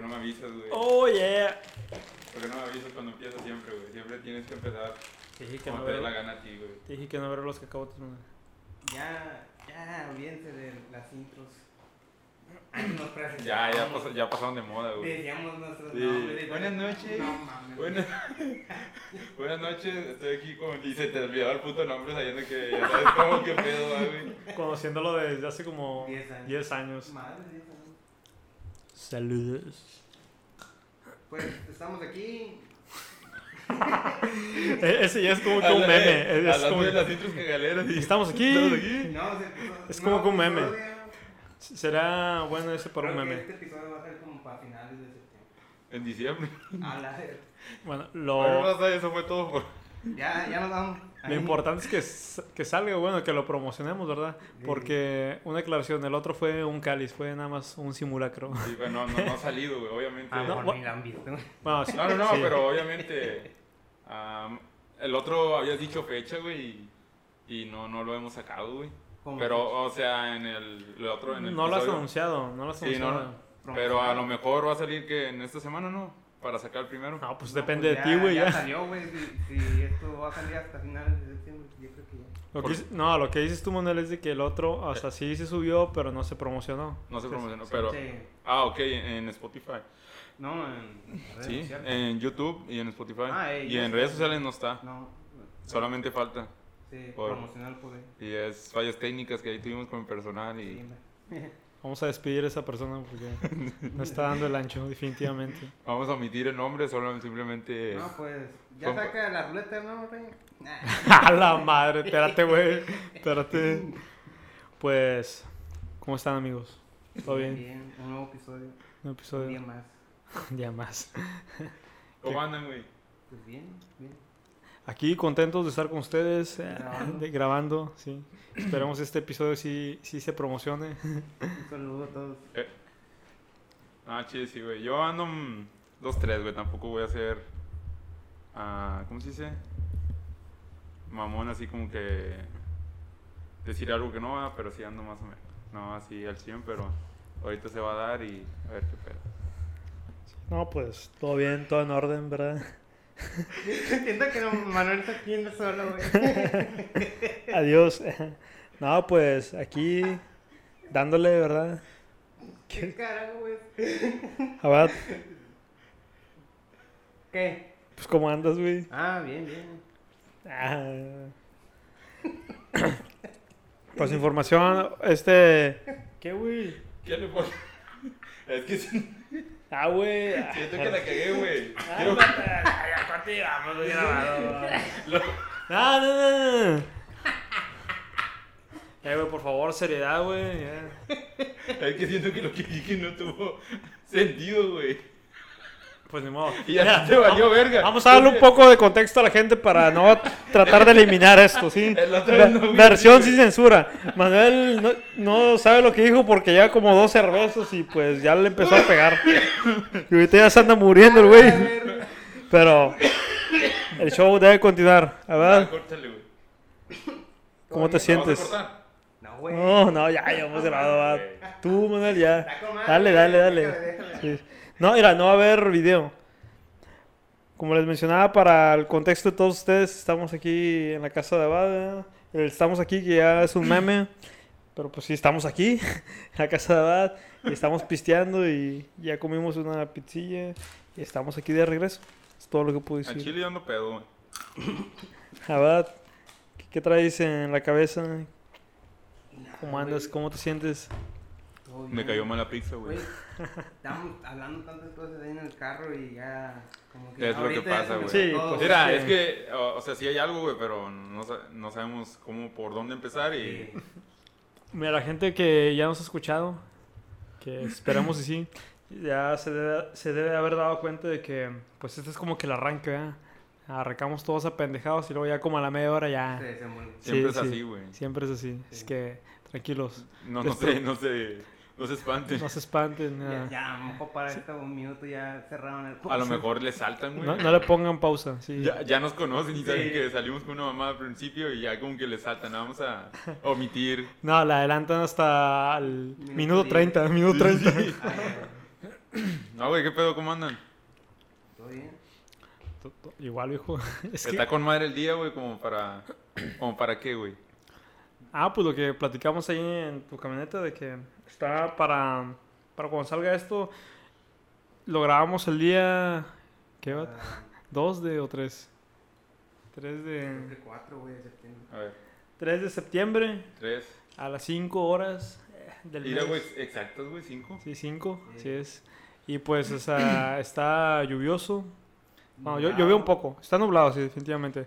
qué no me avisas, güey? Oh, yeah. ¿Por qué no me avisas cuando empiezas siempre, güey? Siempre tienes que empezar Te dije que como no te dé la gana a ti, güey. te dije que no ver los cacahuates, man. Ya, ya, olvídense de las intros. Nos presentamos. Ya, ya, pas- ya pasaron de moda, güey. Decíamos nuestros Sí. nombres. Buenas noches. No mames. Buenas, buenas noches, estoy aquí con... Y se te olvidó el puto nombre sabiendo que ya sabes cómo que pedo, güey. Conociéndolo desde hace como Diez años. 10 años. Madre, diez años. Saludos. Pues estamos aquí. E- Ese ya es como que un meme. Es como- de las intros que galeras. y- Estamos aquí. Estamos aquí. No, se empezó- Es nuevo como que un meme. Será bueno ese para un Creo que meme. Este episodio va a ser como para finales de septiembre. En diciembre. A la vez. Bueno, Bueno, lo, raza, eso fue todo por... Ya, ya nos vamos. lo importante es que, s- que salga, bueno, que lo promocionemos, ¿verdad? Porque una aclaración, el otro fue un cáliz, fue nada más un simulacro. Sí, bueno, no, no ha salido, güey, obviamente. Ah, No, por bu- ni la han visto. Bueno, sí- No, no, no, sí. pero obviamente am, el otro habías dicho fecha, güey, y, y no, no lo hemos sacado, güey. Pero, o sea, en el, el otro, en el No lo has anunciado, no lo has Sí, no, anunciado. no. Pero a lo mejor va a salir que en esta semana, ¿no? Para sacar el primero. No, pues No, depende pues de ti, güey, ya. salió, güey. Si, si esto va a salir hasta finales de septiembre, yo creo que ya. Lo que Por- no, lo que dices tú, Manuel, es de que el otro, o sea, sí se subió, pero no se promocionó. No se Sí, promocionó, sí. pero... Sí. Ah, ok, en Spotify. No, en redes Sí, sociales. en YouTube y en Spotify. Ah, eh, y ya en redes sociales no está. No, Solamente falta. sí, Por- promocionar el poder. Y es fallas técnicas que ahí tuvimos con el personal y... Sí, Vamos a despedir a esa persona porque no está dando el ancho, definitivamente. Vamos a omitir el nombre, solo simplemente... No, pues, ya saca la ruleta, ¿no? Nah. A la madre, espérate, güey. Espérate. Pues, ¿cómo están, amigos? ¿Todo bien? Bien, un nuevo episodio, Un un episodio. día más. Un día más. ¿Cómo andan, güey? Pues bien, bien. Aquí contentos de estar con ustedes, eh, Grabando. de- grabando, sí. Esperemos este episodio sí, sí se promocione. Un saludo a todos. Ah, chido, sí, güey. Yo ando mm, dos, tres, güey. Tampoco voy a ser... ah, ¿Cómo se dice? Mamón, así como que... Decir algo que no va, pero sí ando más o menos. No así al 100, pero ahorita se va a dar y a ver qué pedo. No, pues, todo bien, todo en orden, ¿verdad? Siento que no, Manuel está aquí en el solo, güey. Adiós. No, pues, aquí dándole, ¿verdad? ¿Qué carajo, güey? Abad, ¿Qué? pues, ¿cómo andas, güey? Ah, bien, bien. Ah. Pues información, este... ¿Qué, güey? ¿Qué le? Es que Ah, güey. siento que la cagué, güey. Ah, Quiero- ya continuamos, güey. No, no, no, no. Eh, güey, por favor, seriedad, güey. ya. Es que siento que lo que dije no tuvo sentido, güey. Pues ni modo. Y a Mira, ti te valió vamos- verga. Vamos a darle un poco de contexto a la gente para no tratar de eliminar esto, ¿sí? El otro vez no Ve- vi- Versión sin censura. Manuel no, no sabe lo que dijo porque lleva como dos cervezos y pues ya le empezó a pegar. Y ahorita ya se anda muriendo el güey. Pero el show debe continuar, Ah, ¿verdad? córtale, güey. ¿Cómo te ¿La vas a sientes? No, güey. No, no, ya, ya hemos grabado. va. Tú, Manuel, ya. Dale, dale, dale. Sí. No, mira, no va a haber video. Como les mencionaba, para el contexto de todos ustedes, estamos aquí en la casa de Abad. El Estamos aquí, que ya es un meme. Pero pues sí, estamos aquí, en la casa de Abad. Y estamos pisteando y ya comimos una pizzilla. Y estamos aquí de regreso. Es todo lo que puedo Al decir. chile yo no pedo, güey. Abad, ¿qué, qué traes en la cabeza? ¿Cómo andas? ¿Cómo te sientes? Todo Me cayó mal la pizza, güey. Estamos hablando tantas cosas ahí en el carro y ya. Como que Es lo que pasa, güey. Sí, pues, Mira, es es que- o, o sea, sí hay algo, güey, pero no, no sabemos cómo, por dónde empezar y... Mira, la gente que ya nos ha escuchado, que esperamos y sí, ya se debe, se debe haber dado cuenta de que, pues este es como que el arranque, ¿verdad? Arrancamos todos apendejados y luego ya como a la media hora ya... Siempre Sí, es sí. así, güey. Siempre es así. Es que, tranquilos, No, no Esto- se, no se, no se espanten. no se espanten. Ya, ya, a lo mejor para esto un minuto ya cerraron el A lo mejor le saltan, güey. No, no le pongan pausa, sí. Ya, ya nos conocen y saben Sí. que salimos con una mamá al principio y ya como que le saltan. Vamos a omitir. No, la adelantan hasta el Minuto minuto diez. 30, minuto 30. Ah, ya, ya. No, güey, ¿qué pedo? ¿Cómo andan? ¿Todo bien? Igual, viejo. Es que- Está con madre el día, güey, como para... ¿Como para qué, güey? Ah, pues lo que platicamos ahí en tu camioneta de que está para, para cuando salga esto, lo grabamos el día, ¿qué va? Ah, ¿Dos de o tres? Tres creo de, que cuatro, güey, de septiembre. A ver, tres de septiembre tres. a las cinco horas eh, del Mira, mes. güey, exactos, güey, cinco. Sí, cinco, Sí. así es. Y pues, o sea, está lluvioso. Bueno, yo, Nublado. llovió un poco. Está nublado, sí, definitivamente.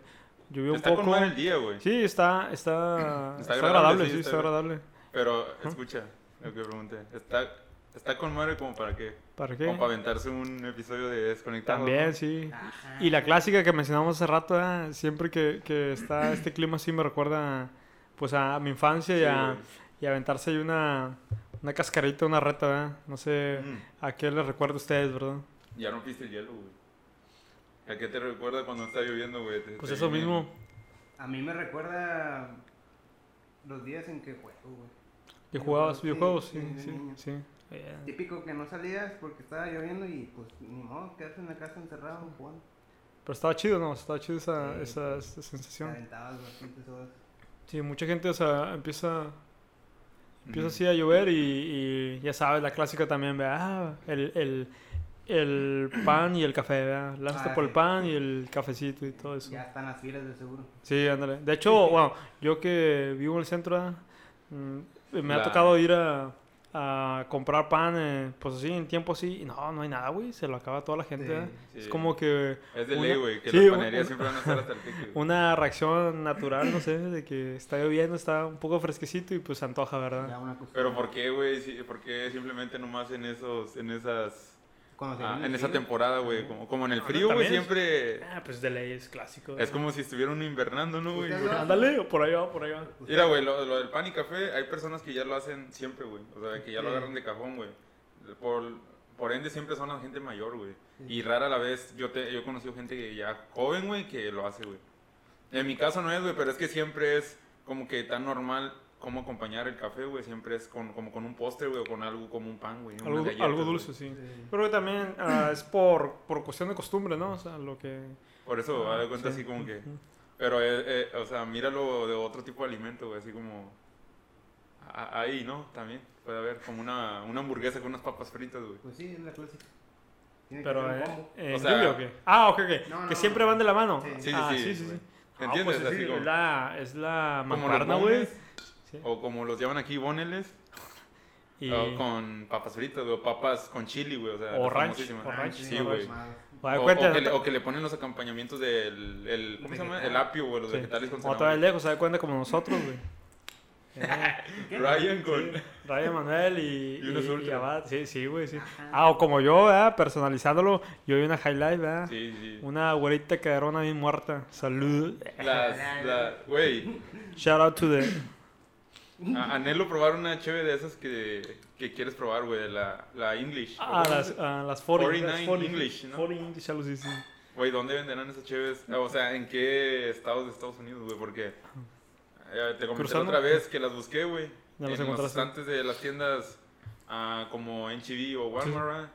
Llovió Está un con poco. el día, güey. Sí, está, está, está agradable, agradable, sí, sí, está está agradable. Pero, escucha, lo que pregunté. Está, está con madre como para qué? ¿Para qué? Como para aventarse un episodio de Desconectado. También, ¿no? sí. Ajá. Y la clásica que mencionamos hace rato, ¿eh? siempre que, que está este clima así me recuerda pues a mi infancia y, a, y a aventarse ahí una, una cascarita, una reta, ¿verdad? No sé Mm, a qué les recuerda a ustedes, ¿verdad? Ya rompiste el hielo, güey. ¿A qué te recuerda cuando está lloviendo, güey? Te- Pues te eso mismo. A mí me recuerda los días en que juego, güey. ¿Y jugabas Sí, videojuegos? sí, Sí, sí, sí. Eh, Típico que no salías porque estaba lloviendo y pues ni modo, quedarse en la casa encerrado jugando. Pero estaba chido, ¿no? Estaba chido esa, Sí, esa, pues, esa sensación. aventabas bastantes horas. Sí, mucha gente, o sea, empieza, empieza Ujú. así a llover y, y ya sabes, la clásica también, ¿verdad? Ah, el, el, el pan y el café, ¿verdad? Lánzate Ah, por el pan y el cafecito y todo eso. Ya están las filas de seguro. Sí, ándale. De hecho, bueno, yo que vivo en el centro, ¿verdad? Mm, me ha tocado ir a, a comprar pan, eh, pues así, en tiempo así, y no, no hay nada, güey, se lo acaba toda la gente, Sí. ¿verdad? Sí. Es como que Es de una- ley, güey, que sí, las un- panerías un- siempre van a estar hasta el pique, una reacción natural, no sé, de que está lloviendo, está un poco fresquecito y pues se antoja, ¿verdad? Ya una cosa. Pero ¿por qué, güey? Sí, ¿Por qué simplemente nomás en esos, en esas, ah, en esa temporada, güey? Como, como en el frío, güey, siempre Ah, pues de ley es clásico. es como si estuvieran invernando, ¿no, güey? Ándale, o por ahí va, por ahí va. Mira, güey, lo, lo del pan y café, hay personas que ya lo hacen siempre, güey. O sea, que ya lo agarran de cajón, güey. Por, por ende, siempre son la gente mayor, güey. Y rara la vez, yo, te, yo he conocido gente que ya joven, güey, que lo hace, güey. En mi caso no es, güey, pero es que siempre es como que tan normal como acompañar el café, güey. Siempre es con, como con un postre, güey, o con algo como un pan, güey. Algo, galletas, algo dulce, sí. Sí. Creo que también ah, es por, por cuestión de costumbre, ¿no? O sea, lo que... Por eso, Ah, haz de cuenta sí. así como que... Pero, eh, eh, o sea, míralo de otro tipo de alimento, güey, así como... a- Ahí, ¿no? También puede haber como una, una hamburguesa con unas papas fritas, güey. Pues sí, es la clásica. Tiene Pero, que eh, combo. ¿en O sea- lluvia o qué? Ah, ok, ok. No, que no, siempre no. van de la mano. Sí. Sí, ah, sí, sí, sí, sí. ¿Me Ah, entiendes? pues Así sí, como- es la, es la mancuerna, güey. Sí. O como los llaman aquí, boneles. Y... o con papas fritas, o papas con chili, güey. O sea, O ranch, o ranch, Sí, o güey. ranch. Más. O de O, cuenta, o que le, no o que le ponen los acompañamientos del el, ¿cómo se llama? El apio, güey, los Sí. vegetales con O todavía lejos, se da cuenta como nosotros, güey. Eh, Ryan con... Raya Manuel y, Y y- y Abad. Sí, sí, güey, sí. Ajá. Ah, o como yo, ¿verdad? Personalizándolo, yo vi una highlight, ¿verdad? Sí, sí. Una güerita caderona bien muerta. Salud. Las, la, güey, Shout out to the... a- anhelo probar una chévere de esas que, que quieres probar, güey, la, la English. Ah, ¿O cómo las, ah, las 40, las 49 English, ¿no? 40 English, algo así, sí. Güey, ¿dónde venderán esas chéves? O sea, ¿en qué estados de Estados Unidos, güey? Porque eh, te comenté otra vez que las busqué, güey. Ya en las los encontraste. estantes de las tiendas ah, como HB o Walmart.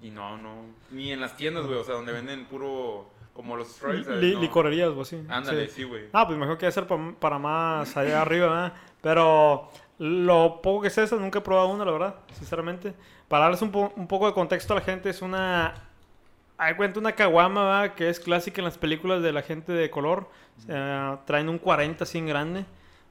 Y no, no. Ni en las tiendas, güey. O sea, donde venden puro... Como los stripes. Li- No. Licorerías o así. Ándale, sí. sí, güey. Ah, pues mejor que debe ser pa- para más allá arriba, ¿verdad? Pero lo poco que sé eso, nunca he probado una, la verdad, sinceramente. Para darles un, po- un poco de contexto a la gente, es una... Hay cuenta una caguama, ¿verdad? Que es clásica en las películas de la gente de color. Eh, traen un 40 así en grande,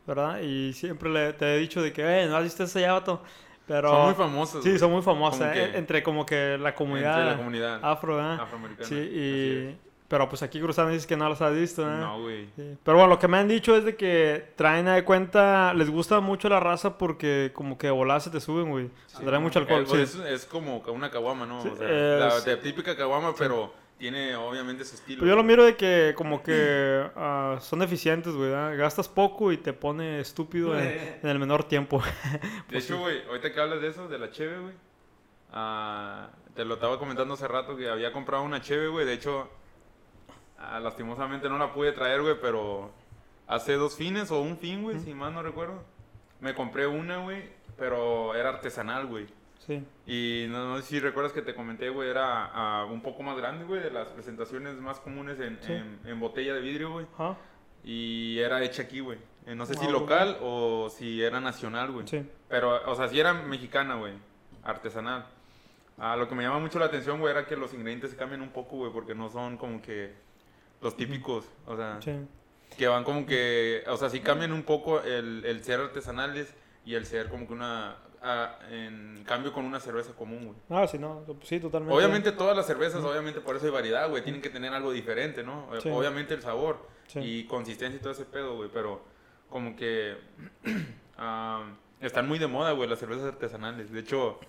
¿verdad? Y siempre le- te he dicho de que, eh, no has visto ese ya, vato. Pero... Son muy famosos. Sí, son muy famosas, Como eh, que- entre como que la comunidad, la comunidad afro, ¿verdad? afroamericana. Sí, y... Pero pues aquí cruzando dices que no las has visto. ¿verdad? No, güey. Sí, Pero bueno, lo que me han dicho es de que traen de cuenta, les gusta mucho la raza porque como que de volada se te suben, güey. Se trae mucho alcohol. Eh, pues, sí. es, es como una caguama, ¿no? Sí, o sea, la, la típica caguama, pero tiene obviamente su estilo. Pero yo lo miro de que como que ah, son eficientes, güey. ¿verdad? Gastas poco y te pone estúpido en, en el menor tiempo. De hecho, güey, ahorita que hablas de eso, de la cheve, güey. ah, te lo estaba comentando hace rato que había comprado una cheve, güey. De hecho, ah, lastimosamente no la pude traer, güey, pero hace dos fines o un fin, güey, si mal no recuerdo. Me compré una, güey, pero era artesanal, güey. Sí. Y no, no sé si recuerdas que te comenté, güey, era ah, un poco más grande, güey, de las presentaciones más comunes en, Sí. en- en botella de vidrio, güey. Ajá. Y era hecha aquí, güey. Eh, No sé si Ah, local o si era nacional, güey. Sí. Pero, o sea, si era mexicana, güey. Artesanal. Ah, lo que me llama mucho la atención, güey, era que los ingredientes se cambian un poco, güey, porque no son como que los típicos. O sea, Sí. que van como que, o sea, sí cambian un poco el, el ser artesanales y el ser como que una, ah, en cambio con una cerveza común, güey. Ah, sí, no. Sí, totalmente. Obviamente todas las cervezas, obviamente por eso hay variedad, güey, tienen que tener algo diferente, ¿no? Sí. Obviamente el sabor Sí. y consistencia y todo ese pedo, güey, pero como que ah, están muy de moda, güey, las cervezas artesanales. De hecho,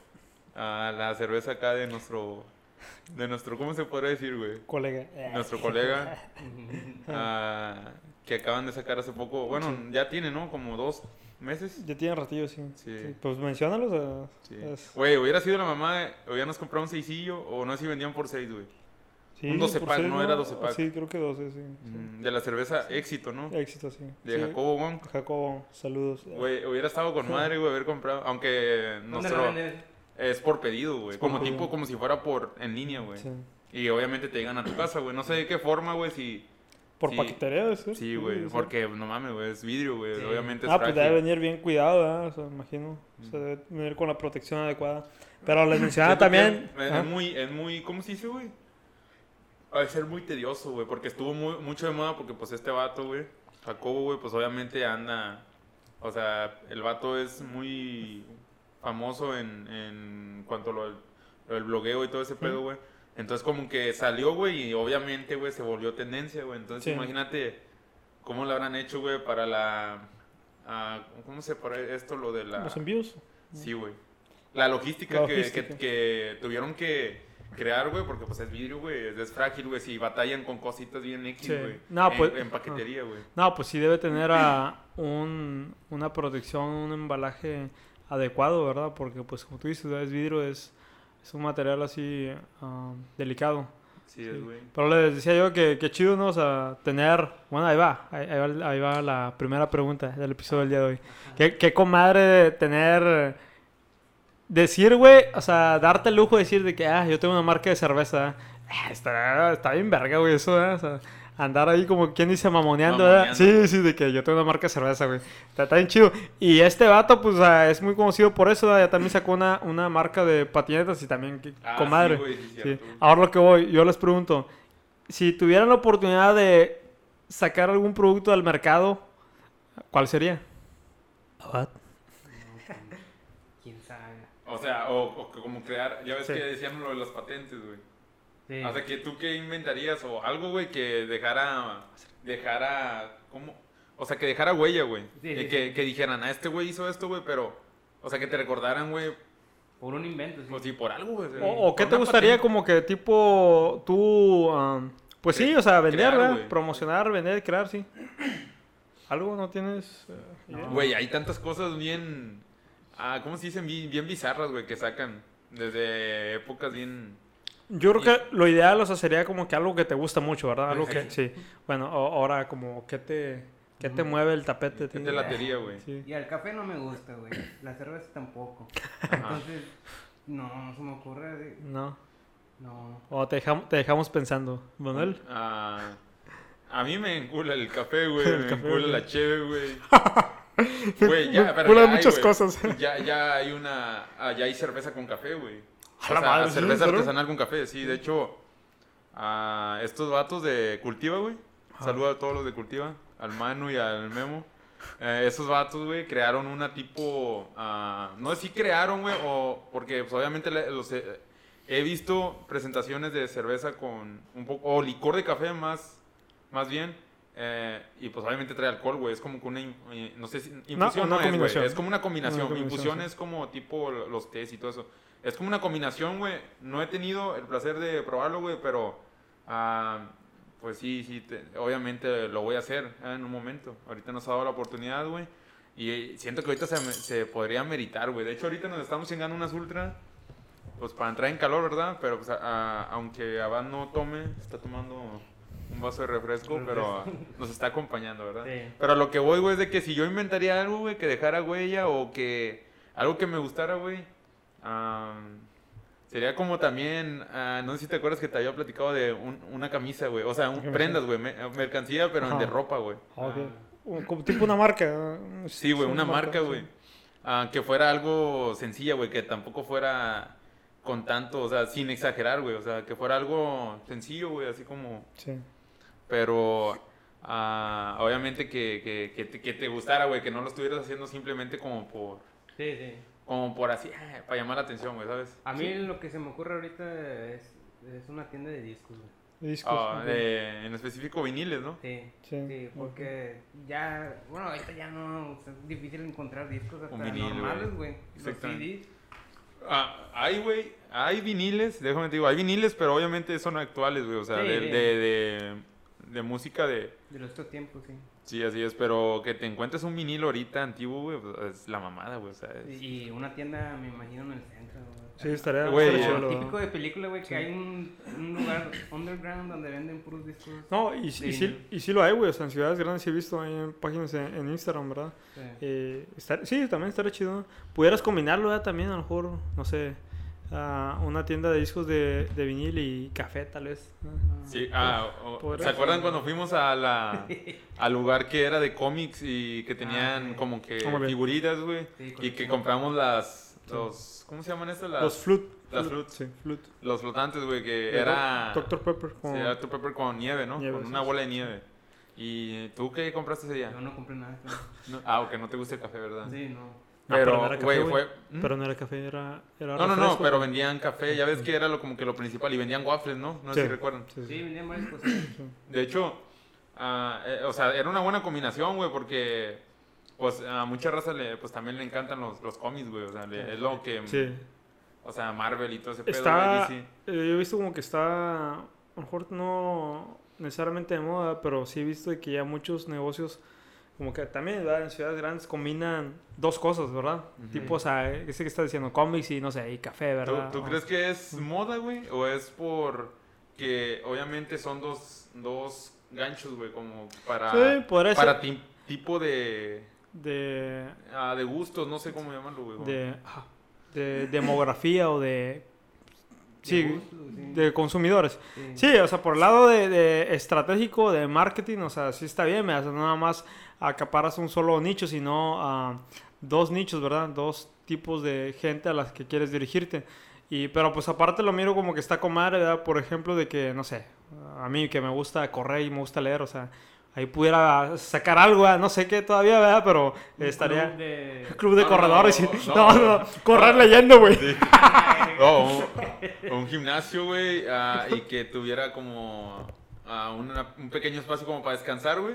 ah, la cerveza acá de nuestro, de nuestro, ¿cómo se podría decir, güey? Colega. Nuestro colega ah, que acaban de sacar hace poco, bueno, ya tiene, ¿no? Como dos meses. Ya tiene ratillo, sí. Sí. Sí, Pues menciónalos. Sí. es- Güey, hubiera sido la mamá, de- hubiéramos comprado un seisillo o no sé si vendían por seis, güey. sí, un 12 por pack, seis, ¿no? Era 12 pack. Sí, creo que 12, sí. sí. Mm, De la cerveza Éxito, ¿no? Éxito, sí. De Sí. Jacobo Wong. Jacobo, saludos. Güey, hubiera estado con madre, güey, haber comprado. Aunque ¿Dónde nuestro? Es por pedido, güey. Como pedido. tipo, como si fuera por en línea, güey. Sí. Y obviamente te llegan a tu casa, güey. No sé de qué forma, güey, si. Por Sí. paquetería, debe ser. Sí, güey. Porque no mames, güey, es vidrio, güey. Sí. Obviamente es Ah, pues debe venir bien cuidado, ¿verdad? O sea, imagino. O sea, debe venir con la protección adecuada. Pero les mencionaba también. Es, es muy, es muy, ¿cómo se dice, güey? Va a ser muy tedioso, güey, porque estuvo muy, mucho de moda porque pues este vato, güey, Jacobo, güey, pues obviamente anda, o sea, el vato es muy famoso en, en cuanto a lo del, lo del blogueo y todo ese pedo, güey. Entonces como que salió, güey, y obviamente, güey, se volvió tendencia, güey. Entonces Sí. imagínate cómo lo habrán hecho, güey, para la... ah, ¿Cómo se para esto? Lo de la... Los envíos. Sí, güey. La logística, La que- logística. Que, que tuvieron que crear, güey, porque pues es vidrio, güey, es, es frágil, güey, si batallan con cositas bien X, Sí. güey. No, en, pues- En paquetería, güey. No, pues sí debe tener a un, una protección, un embalaje adecuado, ¿verdad? Porque, pues, como tú dices, es vidrio, es, es un material así ah, delicado. Sí, es, güey. Pero les decía yo que, que chido, ¿no? O sea, tener... Bueno, ahí va. Ahí, ahí va. ahí va la primera pregunta del episodio del día de hoy. ¿Qué, qué comadre tener... Decir, güey, o sea, darte el lujo de decir de que, ah, yo tengo una marca de cerveza. Ah, está, está bien verga, güey, eso, ¿eh? O sea, andar ahí como quien dice mamoneando, ¿verdad? Mamoneando. Sí, sí, de que yo tengo una marca de cerveza, güey. Está, está bien chido. Y este vato, pues, es muy conocido por eso, ¿verdad? Ya también sacó una, una marca de patinetas y también, que, Ah, comadre. sí, güey, sí, Sí. cierto. Ahora lo que voy, yo les pregunto, si tuvieran la oportunidad de sacar algún producto al mercado, ¿cuál sería? ¿Quién sabe? O sea, o, o como crear, ya ves Sí. que decían lo de las patentes, güey. Sí. O sea, que tú qué inventarías o algo, güey, que dejara, dejara, ¿cómo? O sea, que dejara huella, güey. Sí, Eh, sí, que, sí. que dijeran, ah, este güey hizo esto, güey, pero, o sea, que te recordaran, güey, Por un invento, sí. pues sí, por algo, güey. ¿O, o qué te gustaría patente. como que tipo tú, um, pues sí, o sea, vender, crear, ¿verdad? güey. promocionar, vender, crear, sí. ¿Algo no tienes? eh? Güey, hay tantas cosas bien. Ah, ¿cómo se dicen? Bien, bien bizarras, güey, que sacan. Desde épocas bien. Yo creo que lo ideal, o sea, sería como que algo que te gusta mucho, ¿verdad? Algo que, sí. Bueno, o- ahora como que te, que te mueve el tapete. ¿Qué te latería, güey? Sí. Y el café no me gusta, güey. La cerveza tampoco. Ajá. Entonces, no, no se me ocurre. de- No. No. O te dejamos, te dejamos pensando. Manuel. Ah, a mí me encula el café, güey. Me café, encula güey. la cheve, güey. Güey, ya, pero enculan ya hay, muchas güey. cosas. Ya, ya hay una. ah, ya hay cerveza con café, güey. A O la sea, madre, cerveza artesanal con café, sí. De hecho, a estos vatos de Cultiva, güey. Ajá. Saludo a todos los de Cultiva, al Manu y al Memo. Eh, esos vatos, güey, crearon una tipo. ah, no sé si crearon, güey, o. Porque, pues, obviamente, los, he- he visto presentaciones de cerveza con un poco. O licor de café, más, más bien. eh, y pues obviamente trae alcohol, güey. Es como que una. eh, No sé si. Infusión una no, es, güey. Es como una combinación. Una combinación, Infusión sí. es como tipo los tés y todo eso. Es como una combinación, güey. No he tenido el placer de probarlo, güey, pero. ah, pues sí, sí, te- obviamente lo voy a hacer ah, en un momento. Ahorita nos ha dado la oportunidad, güey. Y eh, siento que ahorita se, se podría meritar, güey. De hecho, ahorita nos estamos chingando unas ultra. Pues para entrar en calor, ¿verdad? Pero pues, a- aunque Abad no tome, está tomando un vaso de refresco, pero nos está acompañando, ¿verdad? Sí. Pero lo que voy, güey, es de que si yo inventaría algo, güey, que dejara huella o que algo que me gustara, güey, am, sería como también, ah, no sé si te acuerdas que te había platicado de un- una camisa, güey. O sea, un- prendas, güey. me- mercancía, pero Ajá. de ropa, güey. Ah, ok. Un- Como tipo una marca. Sí, güey, una marca, sí. güey. Ah, que fuera algo sencilla, güey, que tampoco fuera con tanto, o sea, sin exagerar, güey. O sea, que fuera algo sencillo, güey, así como... Sí. Pero ah, obviamente que, que, que te, que te gustara, güey, que no lo estuvieras haciendo simplemente como por... Sí, sí. Como por así, ah, para llamar la atención, güey, ¿sabes? A mí lo que se me ocurre ahorita es, es una tienda de discos, güey. Discos. Ah, de- en específico viniles, ¿no? Sí, Sí, porque ya, bueno, ahorita ya no, o sea, es difícil encontrar discos hasta vinil, normales, güey. Los. CDs. Ah, hay, güey, hay viniles, déjame te digo, hay viniles, pero obviamente son actuales, güey, o sea, Sí, de, de, de, de música de... De los estos tiempos, sí. Sí, así es, pero que te encuentres un vinilo ahorita antiguo, güey, pues, es la mamada, güey, o sea, es- Y una tienda, me imagino, en el centro, güey. Sí, estaría, Güey, Lo ¿verdad? típico de película, güey, que hay un, un lugar underground donde venden puros discos. No, y, y, sí, y sí lo hay, güey. O sea, en ciudades grandes sí he visto ahí en páginas en, en Instagram, ¿verdad? Sí. Eh, estar- sí, también estaría chido. Pudieras combinarlo ¿verdad? también, a lo mejor, no sé, ah, una tienda de discos de, de vinil y café, tal vez. Sí, ah, o- ¿se acuerdan cuando fuimos a la, al lugar que era de cómics y que tenían Ah, sí. como que figuritas, güey? Sí, y que compramos las, los, ¿cómo se llaman estas? Las, Los flute. las flute. Sí, flute. Los flotantes, güey, que era... Dr. Pepper. Sí, Con... era Dr. Pepper con nieve, ¿no? Nieve, con sí, una sí. bola de nieve. ¿Y tú qué compraste ese día? Yo no compré nada. claro. No- ah, ok, no te gusta el café, ¿verdad? Sí, no. Pero no Pero, era café, güey, güey. fue... ¿Mm? Pero no era café, era, era No, no, no, pero vendían café, ya ves que era lo, como que lo principal, y vendían waffles, ¿no? No sé si recuerdan. Sí, sí. Sí, vendían varias cosas. De hecho, ah, eh, o sea, era una buena combinación, güey, porque pues a mucha raza le, pues también le encantan los, los cómics, güey, o sea, le- es lo que, Sí. o sea, Marvel y todo ese pedo, Está, eh, yo he visto como que está, a lo mejor no necesariamente de moda, pero sí he visto de que ya muchos negocios, como que también ¿verdad? en ciudades grandes combinan dos cosas, ¿verdad? Ujú. Tipo, o sea, ese que está diciendo cómics y no sé, y café, ¿Tú, ¿verdad? tú O- crees que es moda, güey? ¿O es por que obviamente son dos, dos ganchos, güey, como para, Sí, para ser ti- tipo de, de, ah, de gustos, no sé cómo llamarlo, güey. de, de demografía o de... Sí, gustos, sí. de consumidores. Sí. Sí, o sea, por el lado de, de estratégico, de marketing, o sea, sí está bien, me hace nada más acaparas un solo nicho, sino a dos nichos, ¿verdad? Dos tipos de gente a las que quieres dirigirte. Y, pero pues aparte lo miro como que está con madre, ¿verdad? Por ejemplo, de que, no sé, a mí que me gusta correr y me gusta leer, o sea, ahí pudiera sacar algo, ¿verdad? no sé qué todavía, ¿verdad? Pero estaría... club de... Club de No, corredores y... no, No, no. no, correr leyendo, güey. Oh, un, un gimnasio, güey, ah, y que tuviera como ah, una- un pequeño espacio como para descansar, güey.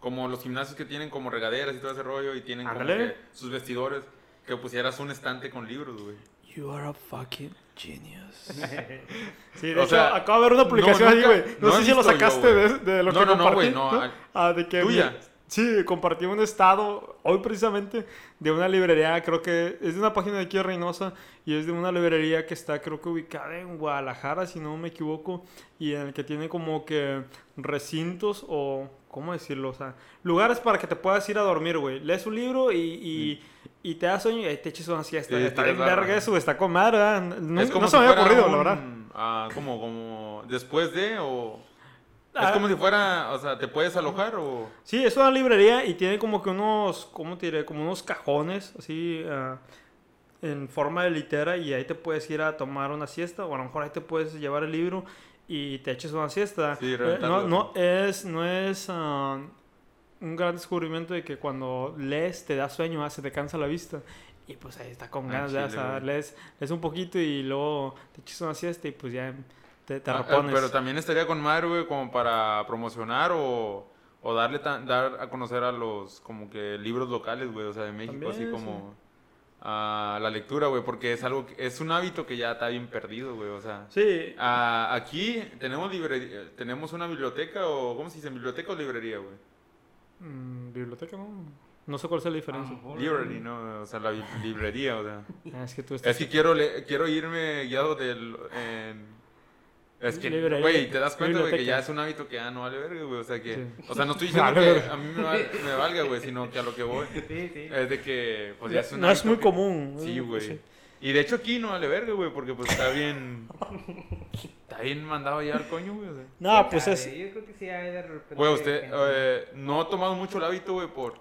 Como los gimnasios que tienen como regaderas y todo ese rollo y tienen como que sus vestidores. Que pusieras un estante con libros, güey. You are a fucking genius. Sí, de O hecho, sea, acabo de ver una publicación no, güey. No, no sé si lo yo, sacaste de, lo No, que no, no, compartí. güey, no, ah, de que tuya. Sí, compartí un estado hoy precisamente de una librería, creo que es de una página de aquí de Reynosa y es de una librería que está creo que ubicada en Guadalajara, si no me equivoco, y en el que tiene como que recintos o, ¿cómo decirlo? O sea, lugares para que te puedas ir a dormir, güey. Lees un libro y, y, y te das sueño y te eches una siesta. Sí, está bien verga eso, está con madre, ¿verdad? No, es como no se si me había ocurrido, la un, verdad. ah, como, como después de o... Ah. Es como si fuera, o sea, ¿te puedes alojar o...? Sí, es una librería y tiene como que unos, ¿cómo te diré? Como unos cajones así ah, en forma de litera y ahí te puedes ir a tomar una siesta o a lo mejor ahí te puedes llevar el libro y te eches una siesta. Sí, Eh, no, no es, no es ah, un gran descubrimiento de que cuando lees te da sueño, ah, se te cansa la vista. Y pues ahí está con ganas de lees, lees un poquito y luego te echas una siesta y pues ya te, te Ah, eh, repones. pero también estaría con madre, güey, como para promocionar o, o darle tan- dar a conocer a los como que libros locales, güey, o sea, de México, así como a la lectura, güey, porque es algo que- es un hábito que ya está bien perdido, güey, o sea. Sí, ah, aquí tenemos librería, tenemos una biblioteca o ¿cómo se dice? ¿Biblioteca o librería, güey? mm, biblioteca, ¿no? No sé cuál es la diferencia. A lo mejor- Library, ¿no? O sea, la librería, o sea. Ah, es que tú estás... Es que quiero, le- quiero irme guiado del... en- Es que, güey, te das cuenta, güey, que ya es un hábito que ya no vale verga, güey. O sea, que... Sí. O sea, no estoy diciendo que a mí me, val- me valga, güey, sino que a lo que voy Sí, sí. es de que... Pues ya es un no es muy que- común. Sí, güey. Sí. Y de hecho aquí no vale verga, güey, porque pues está bien. Está bien mandado ya al coño, güey. o sea. No, pues es. Yo creo que sí hay de repente. Güey, usted eh, no ha tomado mucho el hábito, güey, por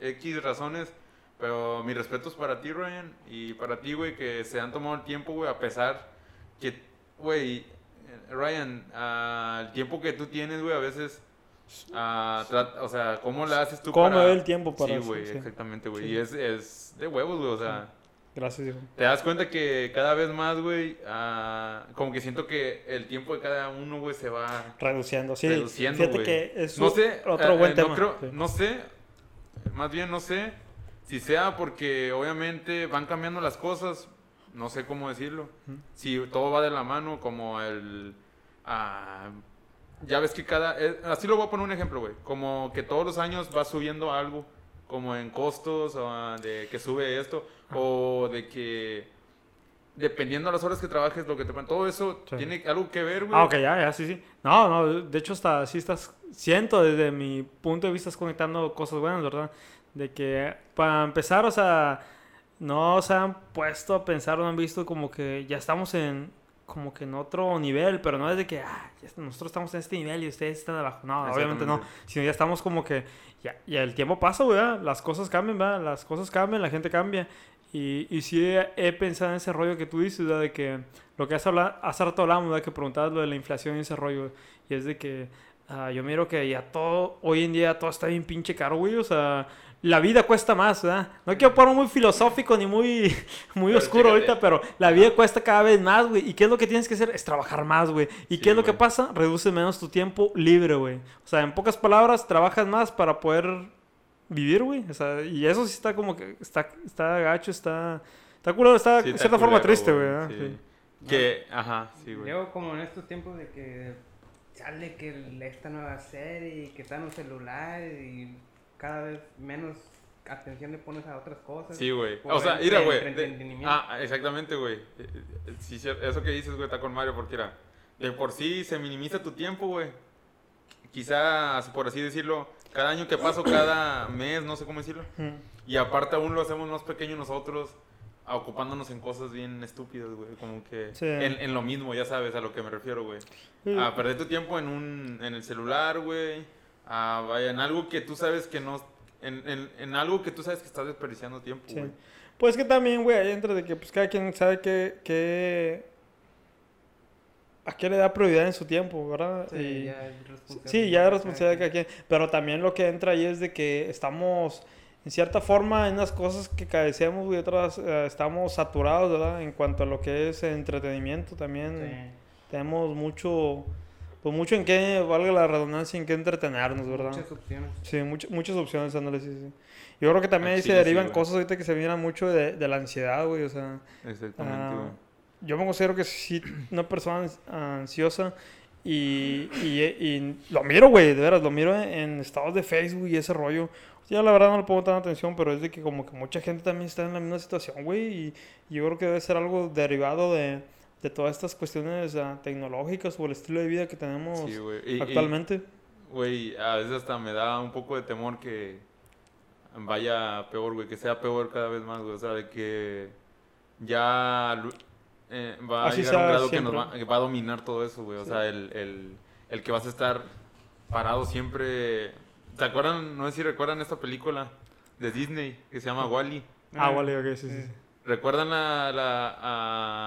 X razones. Pero mis respetos para ti, Ryan. Y para ti, güey, que se han tomado el tiempo, güey, a pesar que, güey, Ryan, ah, el tiempo que tú tienes, güey, a veces. ah, trat- o sea, ¿cómo le haces tú ¿Cómo para...? me el tiempo para Sí, güey, Sí. exactamente, güey. Sí. Y es, es de huevos, güey, o sea... Gracias, hijo. Te das cuenta que cada vez más, güey, ah, como que siento que el tiempo de cada uno, güey, se va Reduciendo, sí. reduciendo, Fíjate güey. que es no sé, otro eh, buen eh, tema. No, creo- no sé, más bien no sé si sea porque obviamente van cambiando las cosas, no sé cómo decirlo. Si todo va de la mano, como el... ah, ya ves que cada... eh, así lo voy a poner un ejemplo, güey. Como que todos los años va subiendo algo, como en costos, o ah, de que sube esto, o de que... Dependiendo de las horas que trabajes, lo que te pagan, todo eso Sí. tiene algo que ver, güey. Ah, ok, ya, ya, sí, sí. No, no, de hecho, hasta sí estás. Siento desde mi punto de vista, estás conectando cosas buenas, ¿verdad? De que, para empezar, o sea, no se han puesto a pensar, no han visto como que ya estamos en. Como que en otro nivel, pero no es de que ah, nosotros estamos en este nivel y ustedes están abajo. No, obviamente no. Sino ya estamos como que. Ya, ya el tiempo pasa, ¿verdad? Las cosas cambian, ¿verdad? Las cosas cambian, la gente cambia. Y, y sí he, he pensado en ese rollo que tú dices, ¿verdad? De que lo que hace, habla, hace rato hablamos, ¿verdad? Que preguntabas lo de la inflación y ese rollo. Y es de que ah, yo miro que ya todo, hoy en día todo está bien pinche caro, güey. O sea, la vida cuesta más, ¿verdad? No quiero poner muy filosófico ni muy, muy Pero oscuro chécate. ahorita, pero la vida cuesta cada vez más, güey. ¿Y qué es lo que tienes que hacer? Es trabajar más, güey. ¿Y Sí, qué es lo que pasa? Reduce menos tu tiempo libre, güey. O sea, en pocas palabras, trabajas más para poder vivir, güey. O sea, y eso sí está como que está, está gacho, está, está culero, está Sí, de cierta forma culero, triste, güey. sí. Sí. Que, ajá, sí, güey. Yo como en estos tiempos de que sale que esta nueva serie y que está en un celular y cada vez menos atención le pones a otras cosas. Sí, güey. O sea, mira, güey. Ah, exactamente, güey. Eh, eh, Sí, cier- eso que dices, güey, está con Mario, porque era. De por sí se minimiza tu tiempo, güey. Quizás, por así decirlo, cada año que paso, cada mes, no sé cómo decirlo. Y aparte aún lo hacemos más pequeño nosotros, a- ocupándonos en cosas bien estúpidas, güey. Como que Sí. en, en lo mismo, ya sabes a lo que me refiero, güey. Sí. A perder tu tiempo en un en el celular, güey. A vaya, en algo que tú sabes que no... En, en, en algo que tú sabes que estás desperdiciando tiempo, Sí. güey. Pues que también, güey, ahí entra de que pues cada quien sabe que, que a qué le da prioridad en su tiempo, ¿verdad? Sí, Y- ya es responsabilidad. Sí, ya es responsabilidad de cada quien. Pero también lo que entra ahí es de que estamos, en cierta forma, en unas cosas que carecemos y otras eh, estamos saturados, ¿verdad? En cuanto a lo que es entretenimiento también. Tenemos mucho, pues mucho en qué, valga la redundancia, en qué entretenernos, Sí, ¿verdad? muchas opciones. Sí, much- muchas opciones, ándale, sí, sí. Yo creo que también ahí se sí, derivan güey. cosas ahorita que se miran mucho de, de la ansiedad, güey, o sea... Exactamente, Ah, güey. yo me considero que sí, una persona ans- ansiosa y, y, y lo miro, güey, de veras, lo miro en, en estados de Facebook y ese rollo. Ya la verdad no le pongo tanta atención, pero es de que como que mucha gente también está en la misma situación, güey, y, y yo creo que debe ser algo derivado de, de todas estas cuestiones ah, tecnológicas o el estilo de vida que tenemos Sí. Y- actualmente. Güey, a veces hasta me da un poco de temor que vaya peor, güey, que sea peor cada vez más, güey. O sea, de que ya eh, va Así a llegar a un grado que, nos va, que va a dominar todo eso, güey. O Sí. sea, el, el, el que vas a estar parado siempre. ¿Te acuerdan? No sé si recuerdan esta película de Disney que se llama Wally. Ah, vale, ok, sí, sí. ¿Recuerdan la, la-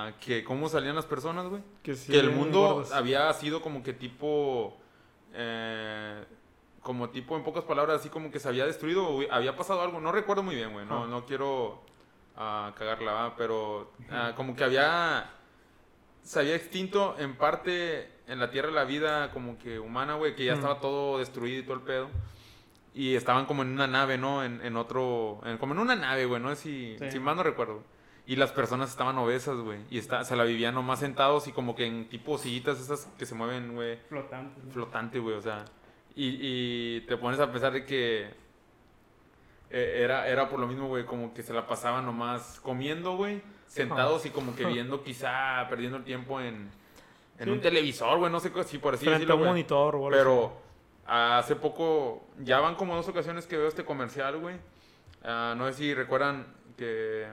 a que cómo salían las personas, güey? Que, sí, que el mundo gordos. había sido como que tipo eh, como tipo en pocas palabras así como que se había destruido o había pasado algo no recuerdo muy bien güey no, Ah. no quiero ah, cagarla ¿va? pero ah, como que había se había extinto en parte en la tierra la vida como que humana güey que ya Mm. estaba todo destruido y todo el pedo y estaban como en una nave no en, en otro en- como en una nave güey no si, Sí. si mal no recuerdo y las personas estaban obesas, güey. Y está, se la vivían nomás sentados y como que en tipo sillitas esas que se mueven, güey. Flotante. ¿no? Flotante, güey. O sea. Y, y te pones a pensar de que eh, era, era por lo mismo, güey. Como que se la pasaban nomás comiendo, güey. Sentados y como que viendo quizá perdiendo el tiempo en, en Sí. un televisor, güey. No sé si por así Frente decirlo, un güey. monitor así. Pero hace poco, ya van como dos ocasiones que veo este comercial, güey. Ah, no sé si recuerdan que